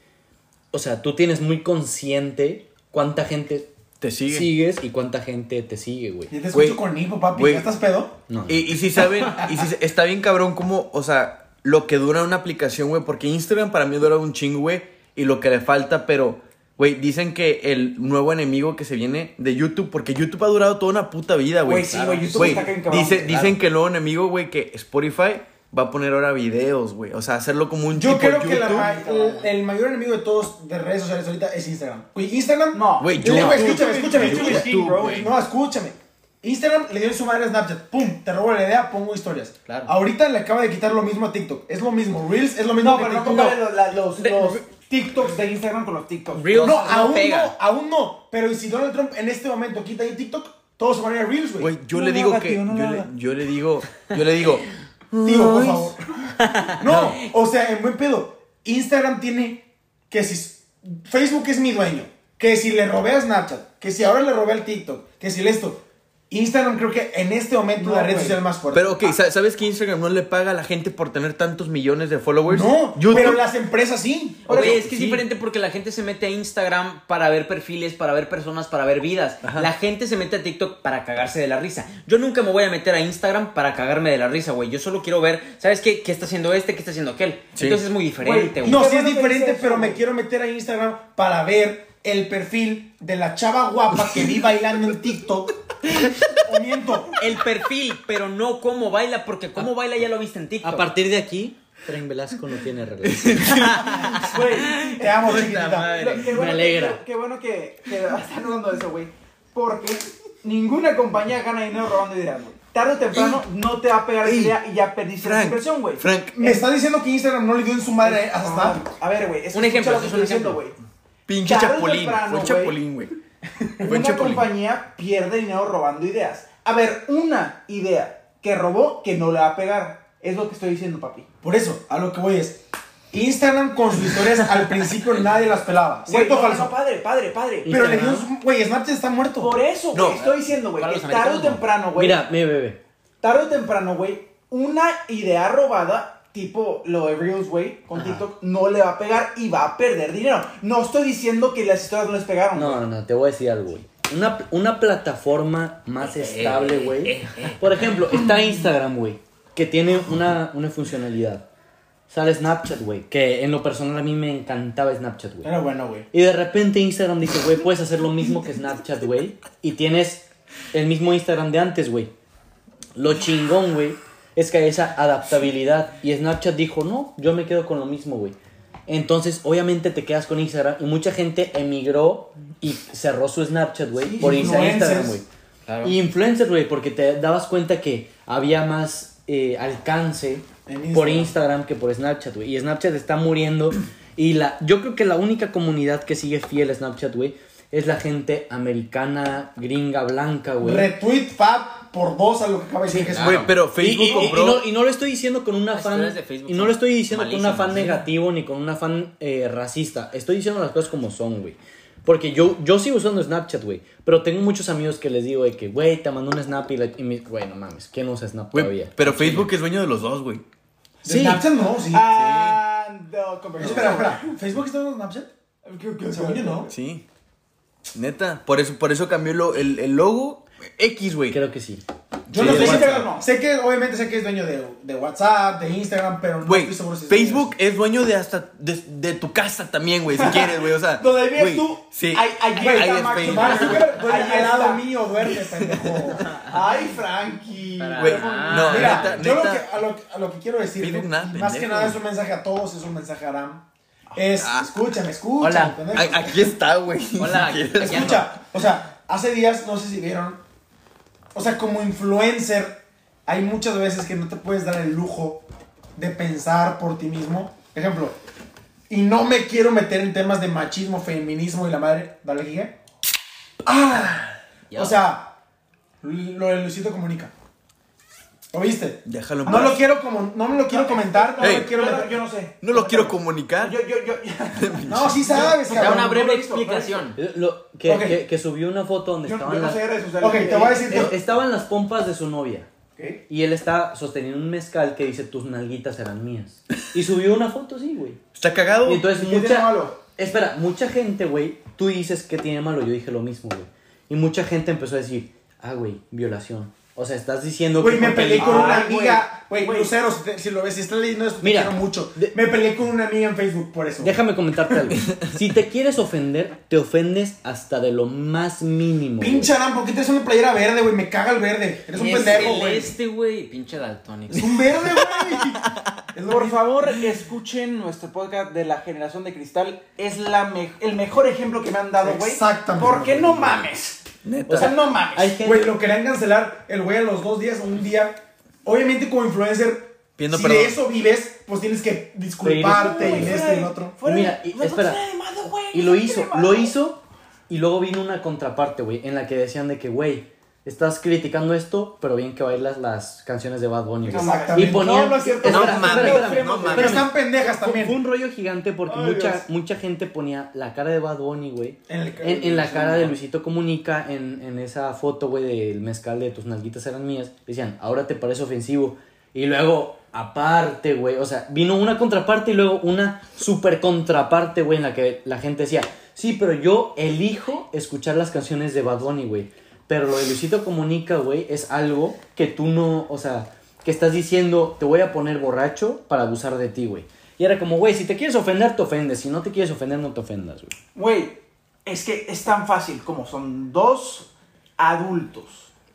O sea, tú tienes muy consciente cuánta gente Te sigue. sigues y cuánta gente te sigue, güey. Ya te Güey, escucho con hipo, papi. güey. ¿Ya estás pedo? No. Y, y si saben, y si está bien cabrón como, o sea, lo que dura una aplicación, güey, porque Instagram para mí dura un chingo, güey, y lo que le falta, pero, güey, dicen que el nuevo enemigo que se viene de YouTube, porque YouTube ha durado toda una puta vida, güey. Güey, sí, güey, YouTube está bien cabrón, dice- claro. Dicen que el nuevo enemigo, güey, que Spotify va a poner ahora videos, güey, o sea, hacerlo como un Yo tipo creo que la YouTube. ma- el, el mayor enemigo de todos de redes sociales ahorita es Instagram. Güey, Instagram. No. Güey, Yo- YouTube. escúchame, escúchame, YouTube, escúchame. YouTube. No, escúchame. Instagram le dio su madre a Snapchat. Pum, te robo la idea, pongo historias. Claro. Ahorita le acaba de quitar lo mismo a TikTok. Es lo mismo. Reels es lo mismo No, que pero no TikTok. compares los, los, De- los TikToks de Instagram con los TikToks. Reels No, no aún pega. no, aún no. Pero si Donald Trump en este momento quita ahí TikTok, todos se van a ir a Reels, güey. Güey, yo No le digo haga, que, tío, no lo yo, le, haga. yo le digo, yo le digo, Tío, por favor. *laughs* No, o sea, en buen pedo. Instagram tiene que si Facebook es mi dueño, que si le robé a Snapchat, que si ahora le robé al TikTok, que si le esto. Instagram creo que en este momento No, la red güey. social más fuerte. pero ok, sa- ¿sabes que Instagram no le paga a la gente por tener tantos millones de followers? no, YouTube, pero las empresas sí. Oye, es que es diferente porque la gente se mete a Instagram para ver perfiles, para ver personas, para ver vidas. La gente se mete a TikTok para cagarse de la risa. Yo nunca me voy a meter a Instagram para cagarme de la risa, güey. Yo solo quiero ver, ¿sabes qué? ¿Qué está haciendo este? ¿Qué está haciendo aquel? Sí. Entonces es muy diferente, Güey. No, sí es diferente, pero me quiero meter a Instagram para ver el perfil de la chava guapa que vi bailando en TikTok. o miento. El perfil, pero no cómo baila, porque cómo baila ya lo viste en TikTok. A partir de aquí, Tren Velasco no tiene relación. *laughs* Güey, Te amo, chiquitita. madre. Lo- qué Me bueno alegra. Que, qué bueno que, que están hablando de eso, güey. Porque ninguna compañía gana dinero robando ideas, güey. Tarde o temprano no te va a pegar Ey, idea y ya perdiste la Frank, inversión, güey. Frank, Me está diciendo que Instagram no le dio en su madre Ah, Snap. A ver, güey. es que Un ejemplo, escucha lo que es un estoy diciendo, ejemplo. güey. Pinche tarde o chapulín. temprano, Fue un güey. chapulín, güey. *laughs* Fue Una chapulín. compañía pierde dinero robando ideas. A ver, una idea que robó que no le va a pegar. Es lo que estoy diciendo, papi. Por eso, a lo que voy es. Instagram con sus historias *laughs* al principio nadie las pelaba. Güey, ¿Cierto o no, falso? no, padre, padre, padre. Pero le dio. Güey, Snapchat está muerto. Por eso, No. güey, estoy diciendo, güey, Para que los tarde o americanos, no. temprano, güey. Mira, mi bebé. tarde o temprano, güey, una idea robada, tipo lo de Reels, güey, con TikTok, no le va a pegar y va a perder dinero. No estoy diciendo que las historias no les pegaron. No, no, no, te voy a decir algo, güey. Una, una plataforma más estable, güey. Por ejemplo, está Instagram, güey, que tiene una, una funcionalidad. Sale Snapchat, güey, que en lo personal a mí me encantaba Snapchat, güey. Era bueno, güey. Y de repente Instagram dice, güey, puedes hacer lo mismo que Snapchat, güey. Y tienes el mismo Instagram de antes, güey. Lo chingón, güey, es que hay esa adaptabilidad. Y Snapchat dijo, no, yo me quedo con lo mismo, güey. Entonces, obviamente te quedas con Instagram. Y mucha gente emigró y cerró su Snapchat, güey, Sí, por. Instagram, güey. Claro. Y influencers, güey, porque te dabas cuenta que había más eh, alcance por Instagram. Instagram que por Snapchat, güey. Y Snapchat está muriendo. Y la, yo creo que la única comunidad que sigue fiel a Snapchat, güey, es la gente americana, gringa, blanca, güey. Retweet Fab por dos a lo que acaba de decir Jesús. Güey, pero Y, Facebook y- y- compró. y no, y no lo estoy diciendo con un afán. Y no lo estoy diciendo con un afán negativo ni con un afán eh, racista. Estoy diciendo las cosas como son, güey. Porque yo, yo sigo usando Snapchat, güey. Pero tengo muchos amigos que les digo, de que, güey, te mando un Snap y, la- y me- güey, no mames, ¿quién usa Snap Güey, todavía? pero Facebook es dueño de los dos, güey. De sí. Snapchat no, sí. Conversation. Espera, espera. ¿Facebook está en Snapchat? Según yo no. Sí. Neta. Por eso, por eso cambió el, el logo X, güey. Creo que sí. Yo Sí, no sé, que, no. sé que obviamente sé que es dueño de, de WhatsApp, de Instagram, pero no estoy seguro si es Facebook es dueño de hasta de, de tu casa también, güey, si *laughs* quieres, güey, o sea. Donde vives tú, Sí. ahí- ahí Güey, está es Max Ahí al lado mío, duerme, pendejo. Ay, Frankie. Güey, Ah, no, Mira, neta, yo lo que, a, lo, a lo que quiero decir, Facebook nada, más pendejo. que nada es un mensaje a todos, es un mensaje a Aram. Es, Ah. escúchame, escúchame, Hola. pendejo. Aquí está, güey. Hola, si aquí- Escucha, o sea, hace días, no sé si vieron, o sea, como influencer, hay muchas veces que no te puedes dar el lujo de pensar por ti mismo. Ejemplo, y no me quiero meter en temas de machismo, feminismo y la madre. Dale, Giga. ¡Ah! Ya. O sea, lo de Luisito Comunica. ¿Lo viste? Déjalo No lo quiero como, no me lo quiero comentar, no Ey. me quiero Yo no- meter. yo no sé. No lo quiero comunicar. Yo, yo, yo. *laughs* No, sí sabes, Da cabrón. una no breve lo explicación. Lo, que, Ok. que, que subió una foto donde Yo, estaban yo no las- sé de redes sociales. Ok, te voy a decir eh, que... estaban las pompas de su novia. Ok. Y él está sosteniendo un mezcal que dice tus nalguitas eran mías. Y subió una foto así, güey. Está cagado. Y entonces ¿Y qué tiene mucha... malo? Espera, mucha gente, güey, tú dices que tiene malo, yo dije lo mismo, güey. Y mucha gente empezó a decir, ah, güey, violación. O sea, estás diciendo Güey, que... me porque peleé el- con una güey. amiga. Güey, Güey. Lucero, si, te- si lo ves, si estás leyendo esto, te Mira, quiero mucho. de- Me peleé con una amiga en Facebook por eso. Déjame comentarte algo. *laughs* si te quieres ofender, te ofendes hasta de lo más mínimo. güey. Pinche Aram, ¿por qué traes una playera verde, güey? Me caga el verde. Eres un Es pendejo, güey. celeste, güey. Pinche daltónico. Es un verde, güey. *laughs* Por favor, escuchen nuestro podcast de la generación de cristal. Es la me- el mejor ejemplo que me han dado, güey. Exactamente. Porque no mames. Neta. O sea, no mames. Hay gente... Güey, lo querían cancelar el güey a los dos días o un día. Obviamente, como influencer, si perdón. de eso vives, pues tienes que disculparte y esto y lo otro. Fuera Mira, y- no, espera. fuera de mano, güey, Y lo hizo, lo hizo y luego vino una contraparte, güey, en la que decían de que, güey, estás criticando esto, pero bien que bailas las canciones de Bad Bunny. Y ponían... No, no es cierto. Espera, No espera, mames, espera, no mames. Pero están pendejas también. fue un rollo gigante porque mucha, Dios. mucha gente ponía la cara de Bad Bunny, güey. En, el- En, en la cara de Luisito Comunica, en, en esa foto, güey, del mezcal de tus nalguitas eran mías, decían, ahora te parece ofensivo. Y luego, aparte, güey, o sea, vino una contraparte y luego una super contraparte, güey, en la que la gente decía, sí, pero yo elijo escuchar las canciones de Bad Bunny, güey. Pero lo de Luisito Comunica, güey, es algo que tú no, o sea, que estás diciendo, te voy a poner borracho para abusar de ti, güey. Y era como, güey, si te quieres ofender, te ofendes. Si no te quieres ofender, no te ofendas, güey. Güey, es que es tan fácil como son dos adultos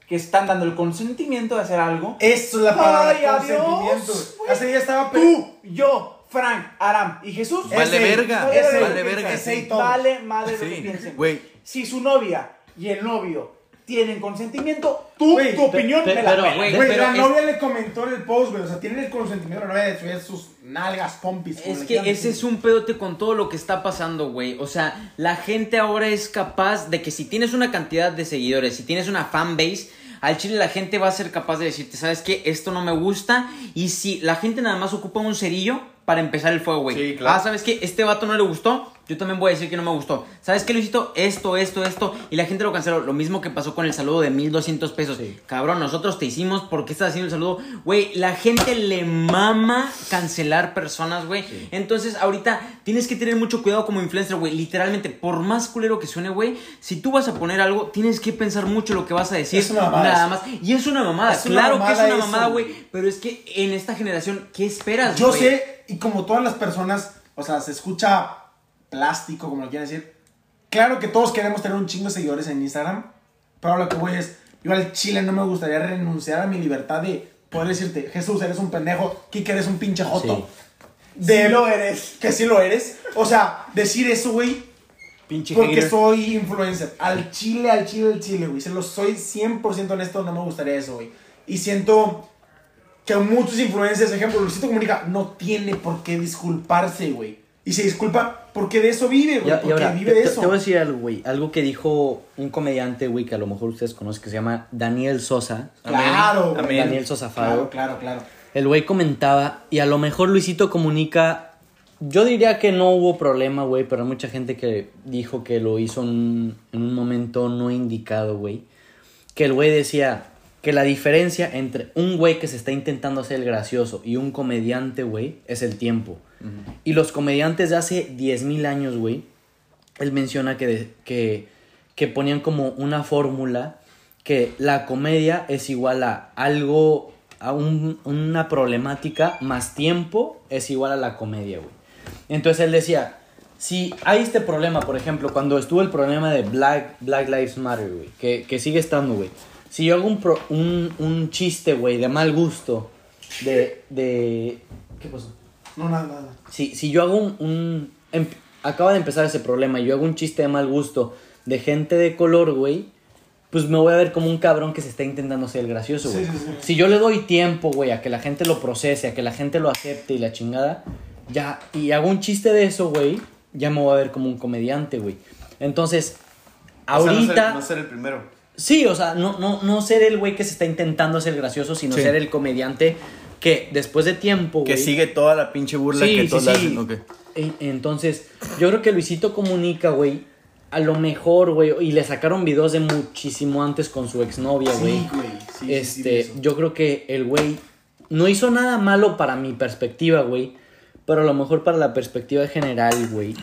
que están dando el consentimiento de hacer algo. Eso es la palabra Ay, consentimiento. Hace día estaba Tú, yo, Frank, Aram y Jesús. Vale Ese- verga, ese- vale verga, ese sí. Vale madre lo que Sí, piensen. güey. Si su novia y el novio tienen consentimiento, tú, tu opinión me la pero, pero la es- novia le comentó en el post, güey. O sea, tiene el consentimiento de la novia de subir sus nalgas, pompis. Es que ese es un pedote con todo lo que está pasando, güey. O sea, la gente ahora es capaz de que si tienes una cantidad de seguidores, si tienes una fanbase, al chile la gente va a ser capaz de decirte, ¿sabes qué? Esto no me gusta. Y si la gente nada más ocupa un cerillo para empezar el fuego, güey. Sí, claro. Ah, ¿sabes qué? Este vato no le gustó. Yo también voy a decir que no me gustó. ¿Sabes qué, Luisito? Esto, esto, esto. Y la gente lo canceló. Lo mismo que pasó con el saludo de 1200 pesos. Cabrón, nosotros te hicimos. ¿Por qué estás haciendo el saludo? Güey, la gente le mama cancelar personas, güey. Entonces, ahorita tienes que tener mucho cuidado como influencer, güey. Literalmente, por más culero que suene, güey, si tú vas a poner algo, tienes que pensar mucho lo que vas a decir. Es una mamada Nada más. Y es una mamada. Es una claro que es una mamada, güey. Pero es que en esta generación, ¿qué esperas, Yo güey? sé, y como todas las personas, o sea, se escucha plástico, como lo quieran decir. Claro que todos queremos tener un chingo de seguidores en Instagram, pero lo que voy es, yo al chile no me gustaría renunciar a mi libertad de poder decirte, Jesús, eres un pendejo, Kike, eres un pinche joto. De, Sí lo eres. Que sí lo eres. O sea, decir eso, güey, Pinche porque hater. soy influencer. Al chile, al chile, al chile, güey. Se lo soy 100% honesto, no me gustaría eso, güey. Y siento que muchos influencers, ejemplo, Luisito Comunica, no tiene por qué disculparse, güey. Y se disculpa porque de eso vive, güey. Porque ahora, vive de te- eso. te voy a decir algo, güey. Algo que dijo un comediante, güey, que a lo mejor ustedes conocen, que se llama Daniel Sosa. Claro, güey. Amén. Daniel Sosa Fado. Claro, claro, claro. El güey comentaba, y a lo mejor Luisito comunica. Yo diría que no hubo problema, güey, pero hay mucha gente que dijo que lo hizo en, en un momento no indicado, güey. Que el güey decía que la diferencia entre un güey que se está intentando hacer el gracioso y un comediante, güey, es el tiempo. Y los comediantes de hace 10.000 años, güey, él menciona que, que, que ponían como una fórmula que la comedia es igual a algo, a un- una problemática más tiempo es igual a la comedia, güey. Entonces él decía, si hay este problema, por ejemplo, cuando estuvo el problema de Black, Black Lives Matter, güey, que, que sigue estando, güey. Si yo hago un, pro- un, un chiste, güey, de mal gusto, de, de... ¿Qué pasó? No, nada, nada. Si, si yo hago un, un- em- Acaba de empezar ese problema y yo hago un chiste de mal gusto de gente de color, güey. Pues me voy a ver como un cabrón que se está intentando ser el gracioso, güey. Sí, sí, sí. Si yo le doy tiempo, güey, a que la gente lo procese, a que la gente lo acepte y la chingada, ya. Y hago un chiste de eso, güey, ya me voy a ver como un comediante, güey. Entonces, O sea, no ahorita. ser- no ser el primero. Sí, o sea, no, no, no ser el güey que se está intentando ser gracioso, sino Sí. ser el comediante que después de tiempo, Que sigue toda la pinche burla Sí, que sí, todos sí. hacen. Entonces, yo creo que Luisito Comunica, güey, a lo mejor, güey, y le sacaron videos de muchísimo antes con su exnovia, güey. Sí, güey. Sí, sí, sí, este, yo creo que el güey no hizo nada malo para mi perspectiva, güey, pero a lo mejor para la perspectiva general, güey,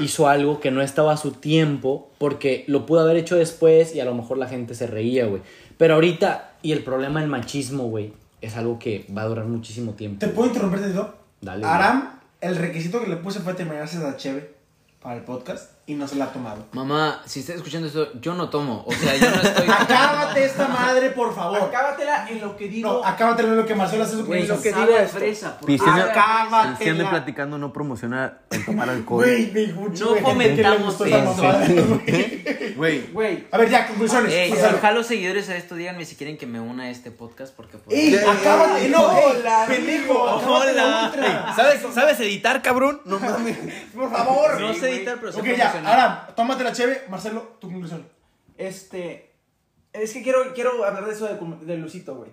hizo algo que no estaba a su tiempo porque lo pudo haber hecho después y a lo mejor la gente se reía, güey. Pero ahorita, y el problema del machismo, güey, es algo que va a durar muchísimo tiempo. ¿Te puedo interrumpir, Tito? Dale. Aram, el requisito que le puse fue terminarse la cheve para el podcast y no se la ha tomado. Mamá, si estás escuchando esto, yo no tomo. O sea, yo no estoy. *laughs* Acábate esta madre, por favor. Acábatela en lo que digo. No, acábate lo que Marcelo hace su Güey, lo que digo es fresa. por. Acábatela. Pisteando y platicando no promociona el tomar *laughs* alcohol. Güey, me chingo No esa eso. mamada, güey. Güey, A ver, ya, conclusiones. Ey, los seguidores a esto díganme si quieren que me una a este podcast porque pues, Ey, acábate. No, Hola, pendejo. acábate la ultra. ¿sabes, ¿sabes editar, cabrón? No mames. Por favor. no sé editar, pero sé Ok, ya, Aram, tómate la cheve. Marcelo, tu conclusión. este. Es que quiero, quiero hablar de eso de, de Lucito, güey.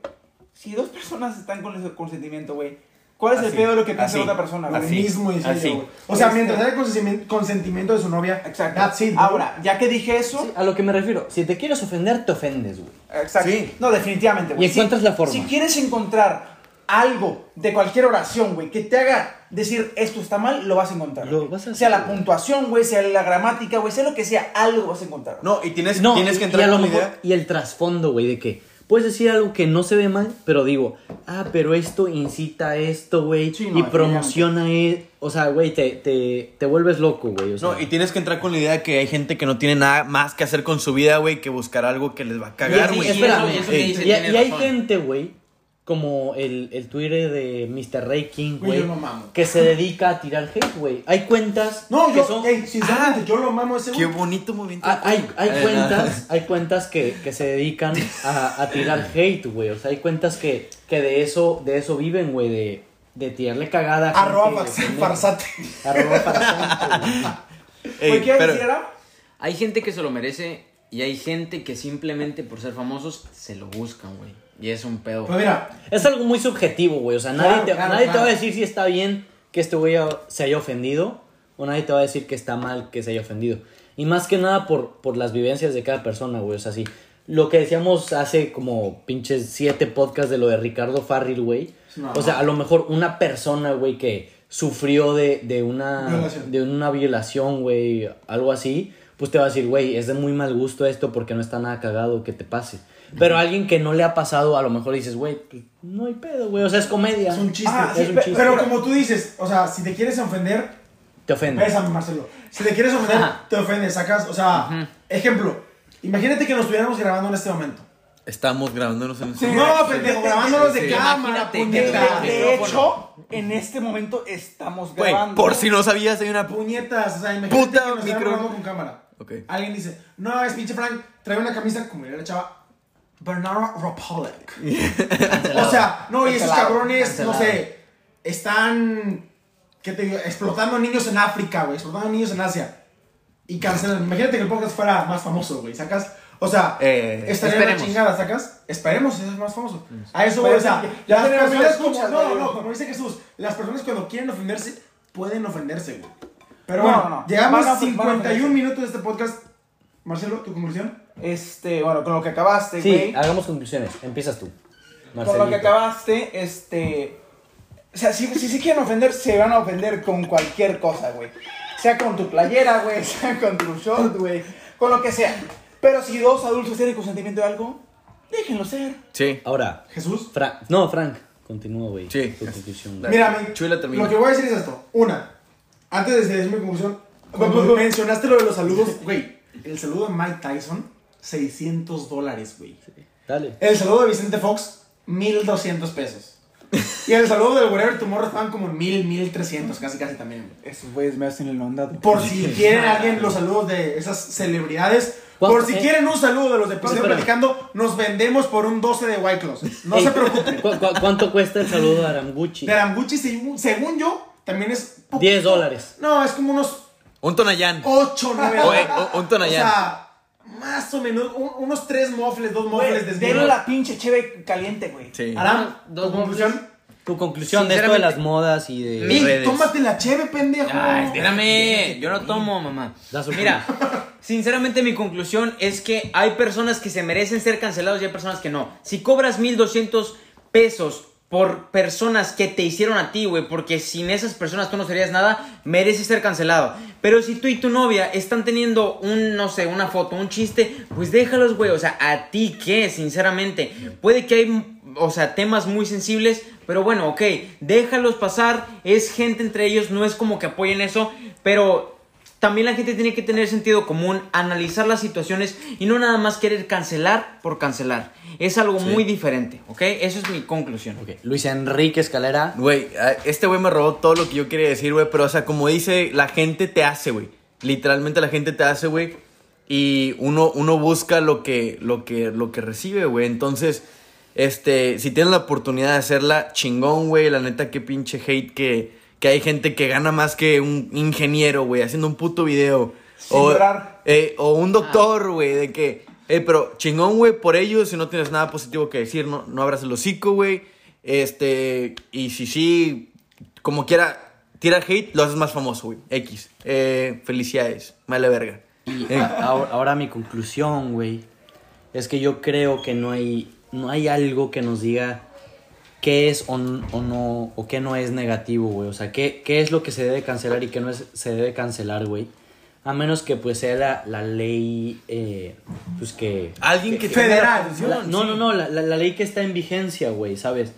Si dos personas están con ese consentimiento, güey, ¿cuál es el Así, pedo de lo que piensa así, otra persona, güey? así. mismo dice así. yo, güey. O sea, Este- mientras haya consentimiento, consentimiento de su novia. Exacto. That's it, bro. Ahora, ya que dije eso. Sí, a lo que me refiero, si te quieres ofender, te ofendes, güey. Exacto. Sí. No, definitivamente, güey. Y encuentras la forma. Si quieres encontrar algo de cualquier oración, güey, que te haga decir esto está mal, lo vas a encontrar. Lo güey. vas a hacer, sea la güey. puntuación, güey, sea la gramática, güey, sea lo que sea, algo vas a encontrar. No, y tienes, No, tienes que y, entrar a lo con la mejor- idea. y el trasfondo, güey, de que, puedes decir algo que no se ve mal, pero digo, ah, pero esto incita a esto, güey, Sí, no, y promociona, e- o sea, güey, te, te, te vuelves loco, güey. O sea, No, y tienes que entrar con la idea que hay gente que no tiene nada más que hacer con su vida, güey, que buscar algo que les va a cagar, Y- güey. y- y, y hay gente, güey, como el, el Twitter de Mr. Ray King, Güey, yo lo mamo. que se dedica a tirar hate, güey. Hay cuentas No, que yo, son... ey, sinceramente, yo lo mamo ese Qué bonito movimiento. Ah, Hay, hay Eh, cuentas, hay cuentas que, que se dedican a, a tirar hate, güey. O sea, hay cuentas que, que de eso, de eso viven, güey, de, de tirarle cagada. a Arroba gente, farsate. Arroba *laughs* farsante, güey. Ey. Hay gente que se lo merece y hay gente que simplemente por ser famosos se lo buscan, güey. Y es un pedo. Pues mira, Es algo muy subjetivo, güey. O sea, nadie, Claro, te, claro, nadie te claro. va a decir si está bien que este güey se haya ofendido o nadie te va a decir que está mal que se haya ofendido. Y más que nada por, por las vivencias de cada persona, güey. O sea, sí. Lo que decíamos hace como pinches siete podcasts de lo de Ricardo Farril, güey. No, o sea, no. a lo mejor una persona, güey, que sufrió de, de una Violación. de una violación, güey, algo así, pues te va a decir, güey, es de muy mal gusto esto porque no está nada cagado que te pase. Pero alguien que no le ha pasado, a lo mejor dices, güey, pues, no hay pedo, güey, o sea, es comedia. es un chiste. Ah, sí, es un pe- chiste. Pero como tú dices, o sea, si te quieres ofender, Te ofende. Bésame, Marcelo. Si te quieres ofender, te ofendes, sacas. O sea, ejemplo, imagínate que nos estuviéramos grabando en este momento. Estamos grabándonos en ese No, pendejo, grabándonos de sí. cámara, Imagínate De, puñetas. de micrófono. hecho, en este momento estamos Güey, grabando. por si no sabías, hay una... Puñetas, o sea, imagínate Puta que nos micro- grabando con cámara. Alguien dice, no, es pinche Frank, trae una camisa como diría la chava. Bernard Republic. *laughs* o sea, no, y esos cabrones, cancelado. no sé, están, ¿qué te digo? Explotando niños en África, güey, explotando niños en Asia. Y cancelan. Imagínate que el podcast fuera más famoso, güey, ¿sacas? O sea, Eh, estaría en la esperemos. chingada, ¿sacas? Esperemos si es más famoso. A eso, güey, o sea, las personas como, no, no, como dice Jesús, las personas cuando quieren ofenderse, pueden ofenderse, güey. Pero No, bueno, no, no. llegamos Van a- a van a 51 ofenderse. minutos de este podcast. Marcelo, ¿tu conclusión? Este, bueno, con lo que acabaste, Sí, güey. hagamos conclusiones. Empiezas tú. Con lo que acabaste, este. O sea, si, si se quieren ofender, se van a ofender con cualquier cosa, güey. Sea con tu playera, güey, *laughs* sea con tu short, güey, con lo que sea. Pero si dos adultos tienen consentimiento de algo, déjenlo ser. Sí. Ahora, Jesús. Fra- no, Frank, continúa, güey. Sí. Tu conclusión. Mira, mi- Chuy la termina. lo que voy a decir es esto. Una, antes de decir mi conclusión, mencionaste lo de los saludos, *laughs* güey, el saludo de Mike Tyson, 600 dólares, güey. Dale. El saludo de Vicente Fox, 1200 pesos. Y el saludo del Whatever Tomorrow estaban como en 1000, 1300, casi, casi también. Esos güeyes me hacen el mandado. Por si quieren alguien los saludos de esas celebridades. ¿Cuánto- Por si eh? quieren un saludo de los de espera. Platicando, nos vendemos por un 12 de White Claws. No Ey, se preocupen. ¿cu- cu- cuánto cuesta el saludo de Aramguchi? De Aramguchi, según yo, también es... poquito. 10 dólares. No, es como unos Un Tonayán. 8, 9 Oye, un- un Tonayán. O sea, más o menos, un- unos 3 mofles, 2 Güey, mofles de denle la pinche cheve caliente, güey. Sí. Aram, Dos ¿tu conclusión? Tu conclusión de esto de las modas y de... Ey, redes. tómate la cheve, pendejo. Ay, espérame, yo no tomo, mamá. Mira, sinceramente mi conclusión es que hay personas que se merecen ser cancelados y hay personas que no. Si cobras 1200 pesos por personas que te hicieron a ti, güey, porque sin esas personas tú no serías nada, mereces ser cancelado. Pero si tú y tu novia están teniendo un, no sé, una foto, un chiste, pues déjalos, güey. O sea, ¿a ti qué? Sinceramente. Puede que hay, o sea, temas muy sensibles, pero bueno, ok, déjalos pasar. Es gente entre ellos, no es como que apoyen eso, pero también la gente tiene que tener sentido común, analizar las situaciones y no nada más querer cancelar por cancelar. Es algo muy diferente, ¿ok? Eso es mi conclusión. Ok, Luis Enrique Escalera. Güey, este güey me robó todo lo que yo quería decir, güey. Pero, o sea, como dice, la gente te hace, güey. Literalmente la gente te hace, güey. Y uno, uno busca lo que, lo que, lo que recibe, güey. Entonces, este, si tienes la oportunidad de hacerla, chingón, güey. La neta, qué pinche hate que, que hay gente que gana más que un ingeniero, güey, haciendo un puto video. Sin llorar. eh, o un doctor, güey, de que... Eh, pero chingón, güey, por ello, si no tienes nada positivo que decir, no, no abras el hocico, güey. Este, y si sí, como quiera, tirar hate, lo haces más famoso, güey. X. Eh, felicidades. Vale verga. Y Eh. ahora, ahora mi conclusión, güey, es que yo creo que no hay, no hay algo que nos diga qué es o, o no, o qué no es negativo, güey. O sea, qué, qué es lo que se debe cancelar y qué no es, se debe cancelar, güey. A menos que pues sea la, la ley, eh, pues que... Alguien que Federal. la La- atención, no, no, no, la, la- la ley que está en vigencia, güey, ¿sabes?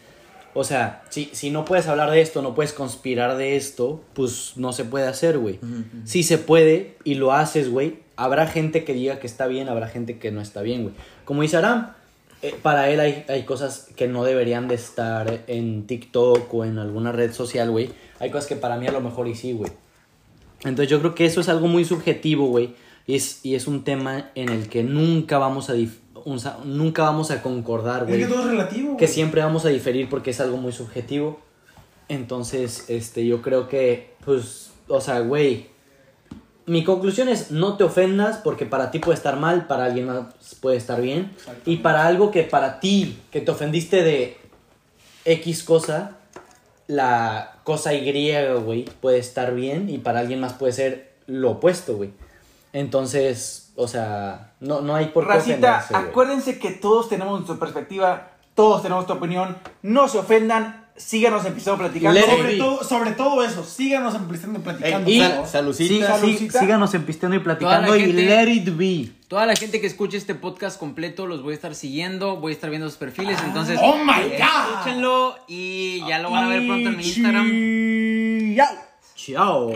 O sea, si, si no puedes hablar de esto, no puedes conspirar de esto, pues no se puede hacer, güey. Si se puede y lo haces, güey, habrá gente que diga que está bien, habrá gente que no está bien, güey. Como dice Aram, eh, para él hay, hay cosas que no deberían de estar en TikTok o en alguna red social, güey. Hay cosas que para mí a lo mejor y sí, güey. Entonces yo creo que eso es algo muy subjetivo, güey. Y es, y es un tema en el que nunca vamos a, un nunca vamos a concordar, Es güey. que todo es relativo. Que güey. siempre vamos a diferir porque es algo muy subjetivo. Entonces, este, yo creo que, pues, o sea, güey. Mi conclusión es no te ofendas porque para ti puede estar mal, para alguien más puede estar bien. Y para algo que para ti, que te ofendiste de X cosa, la cosa Y, güey, puede estar bien y para alguien más puede ser lo opuesto, güey. Entonces, o sea, no, no hay por qué Racita, acuérdense que todos tenemos nuestra perspectiva, todos tenemos tu opinión. No se ofendan, síganos en Pisteando Platicando. Sobre todo, sobre todo eso, síganos en Platicando Platicando. y- Sal-. Salucita. Sí, sí, síganos en Pisteando y Platicando y gente- let it be. Toda la gente que escuche este podcast completo los voy a estar siguiendo, voy a estar viendo sus perfiles, entonces ¡Oh, my God! escúchenlo y ya lo van a ver pronto en mi Instagram. Chao. Chao.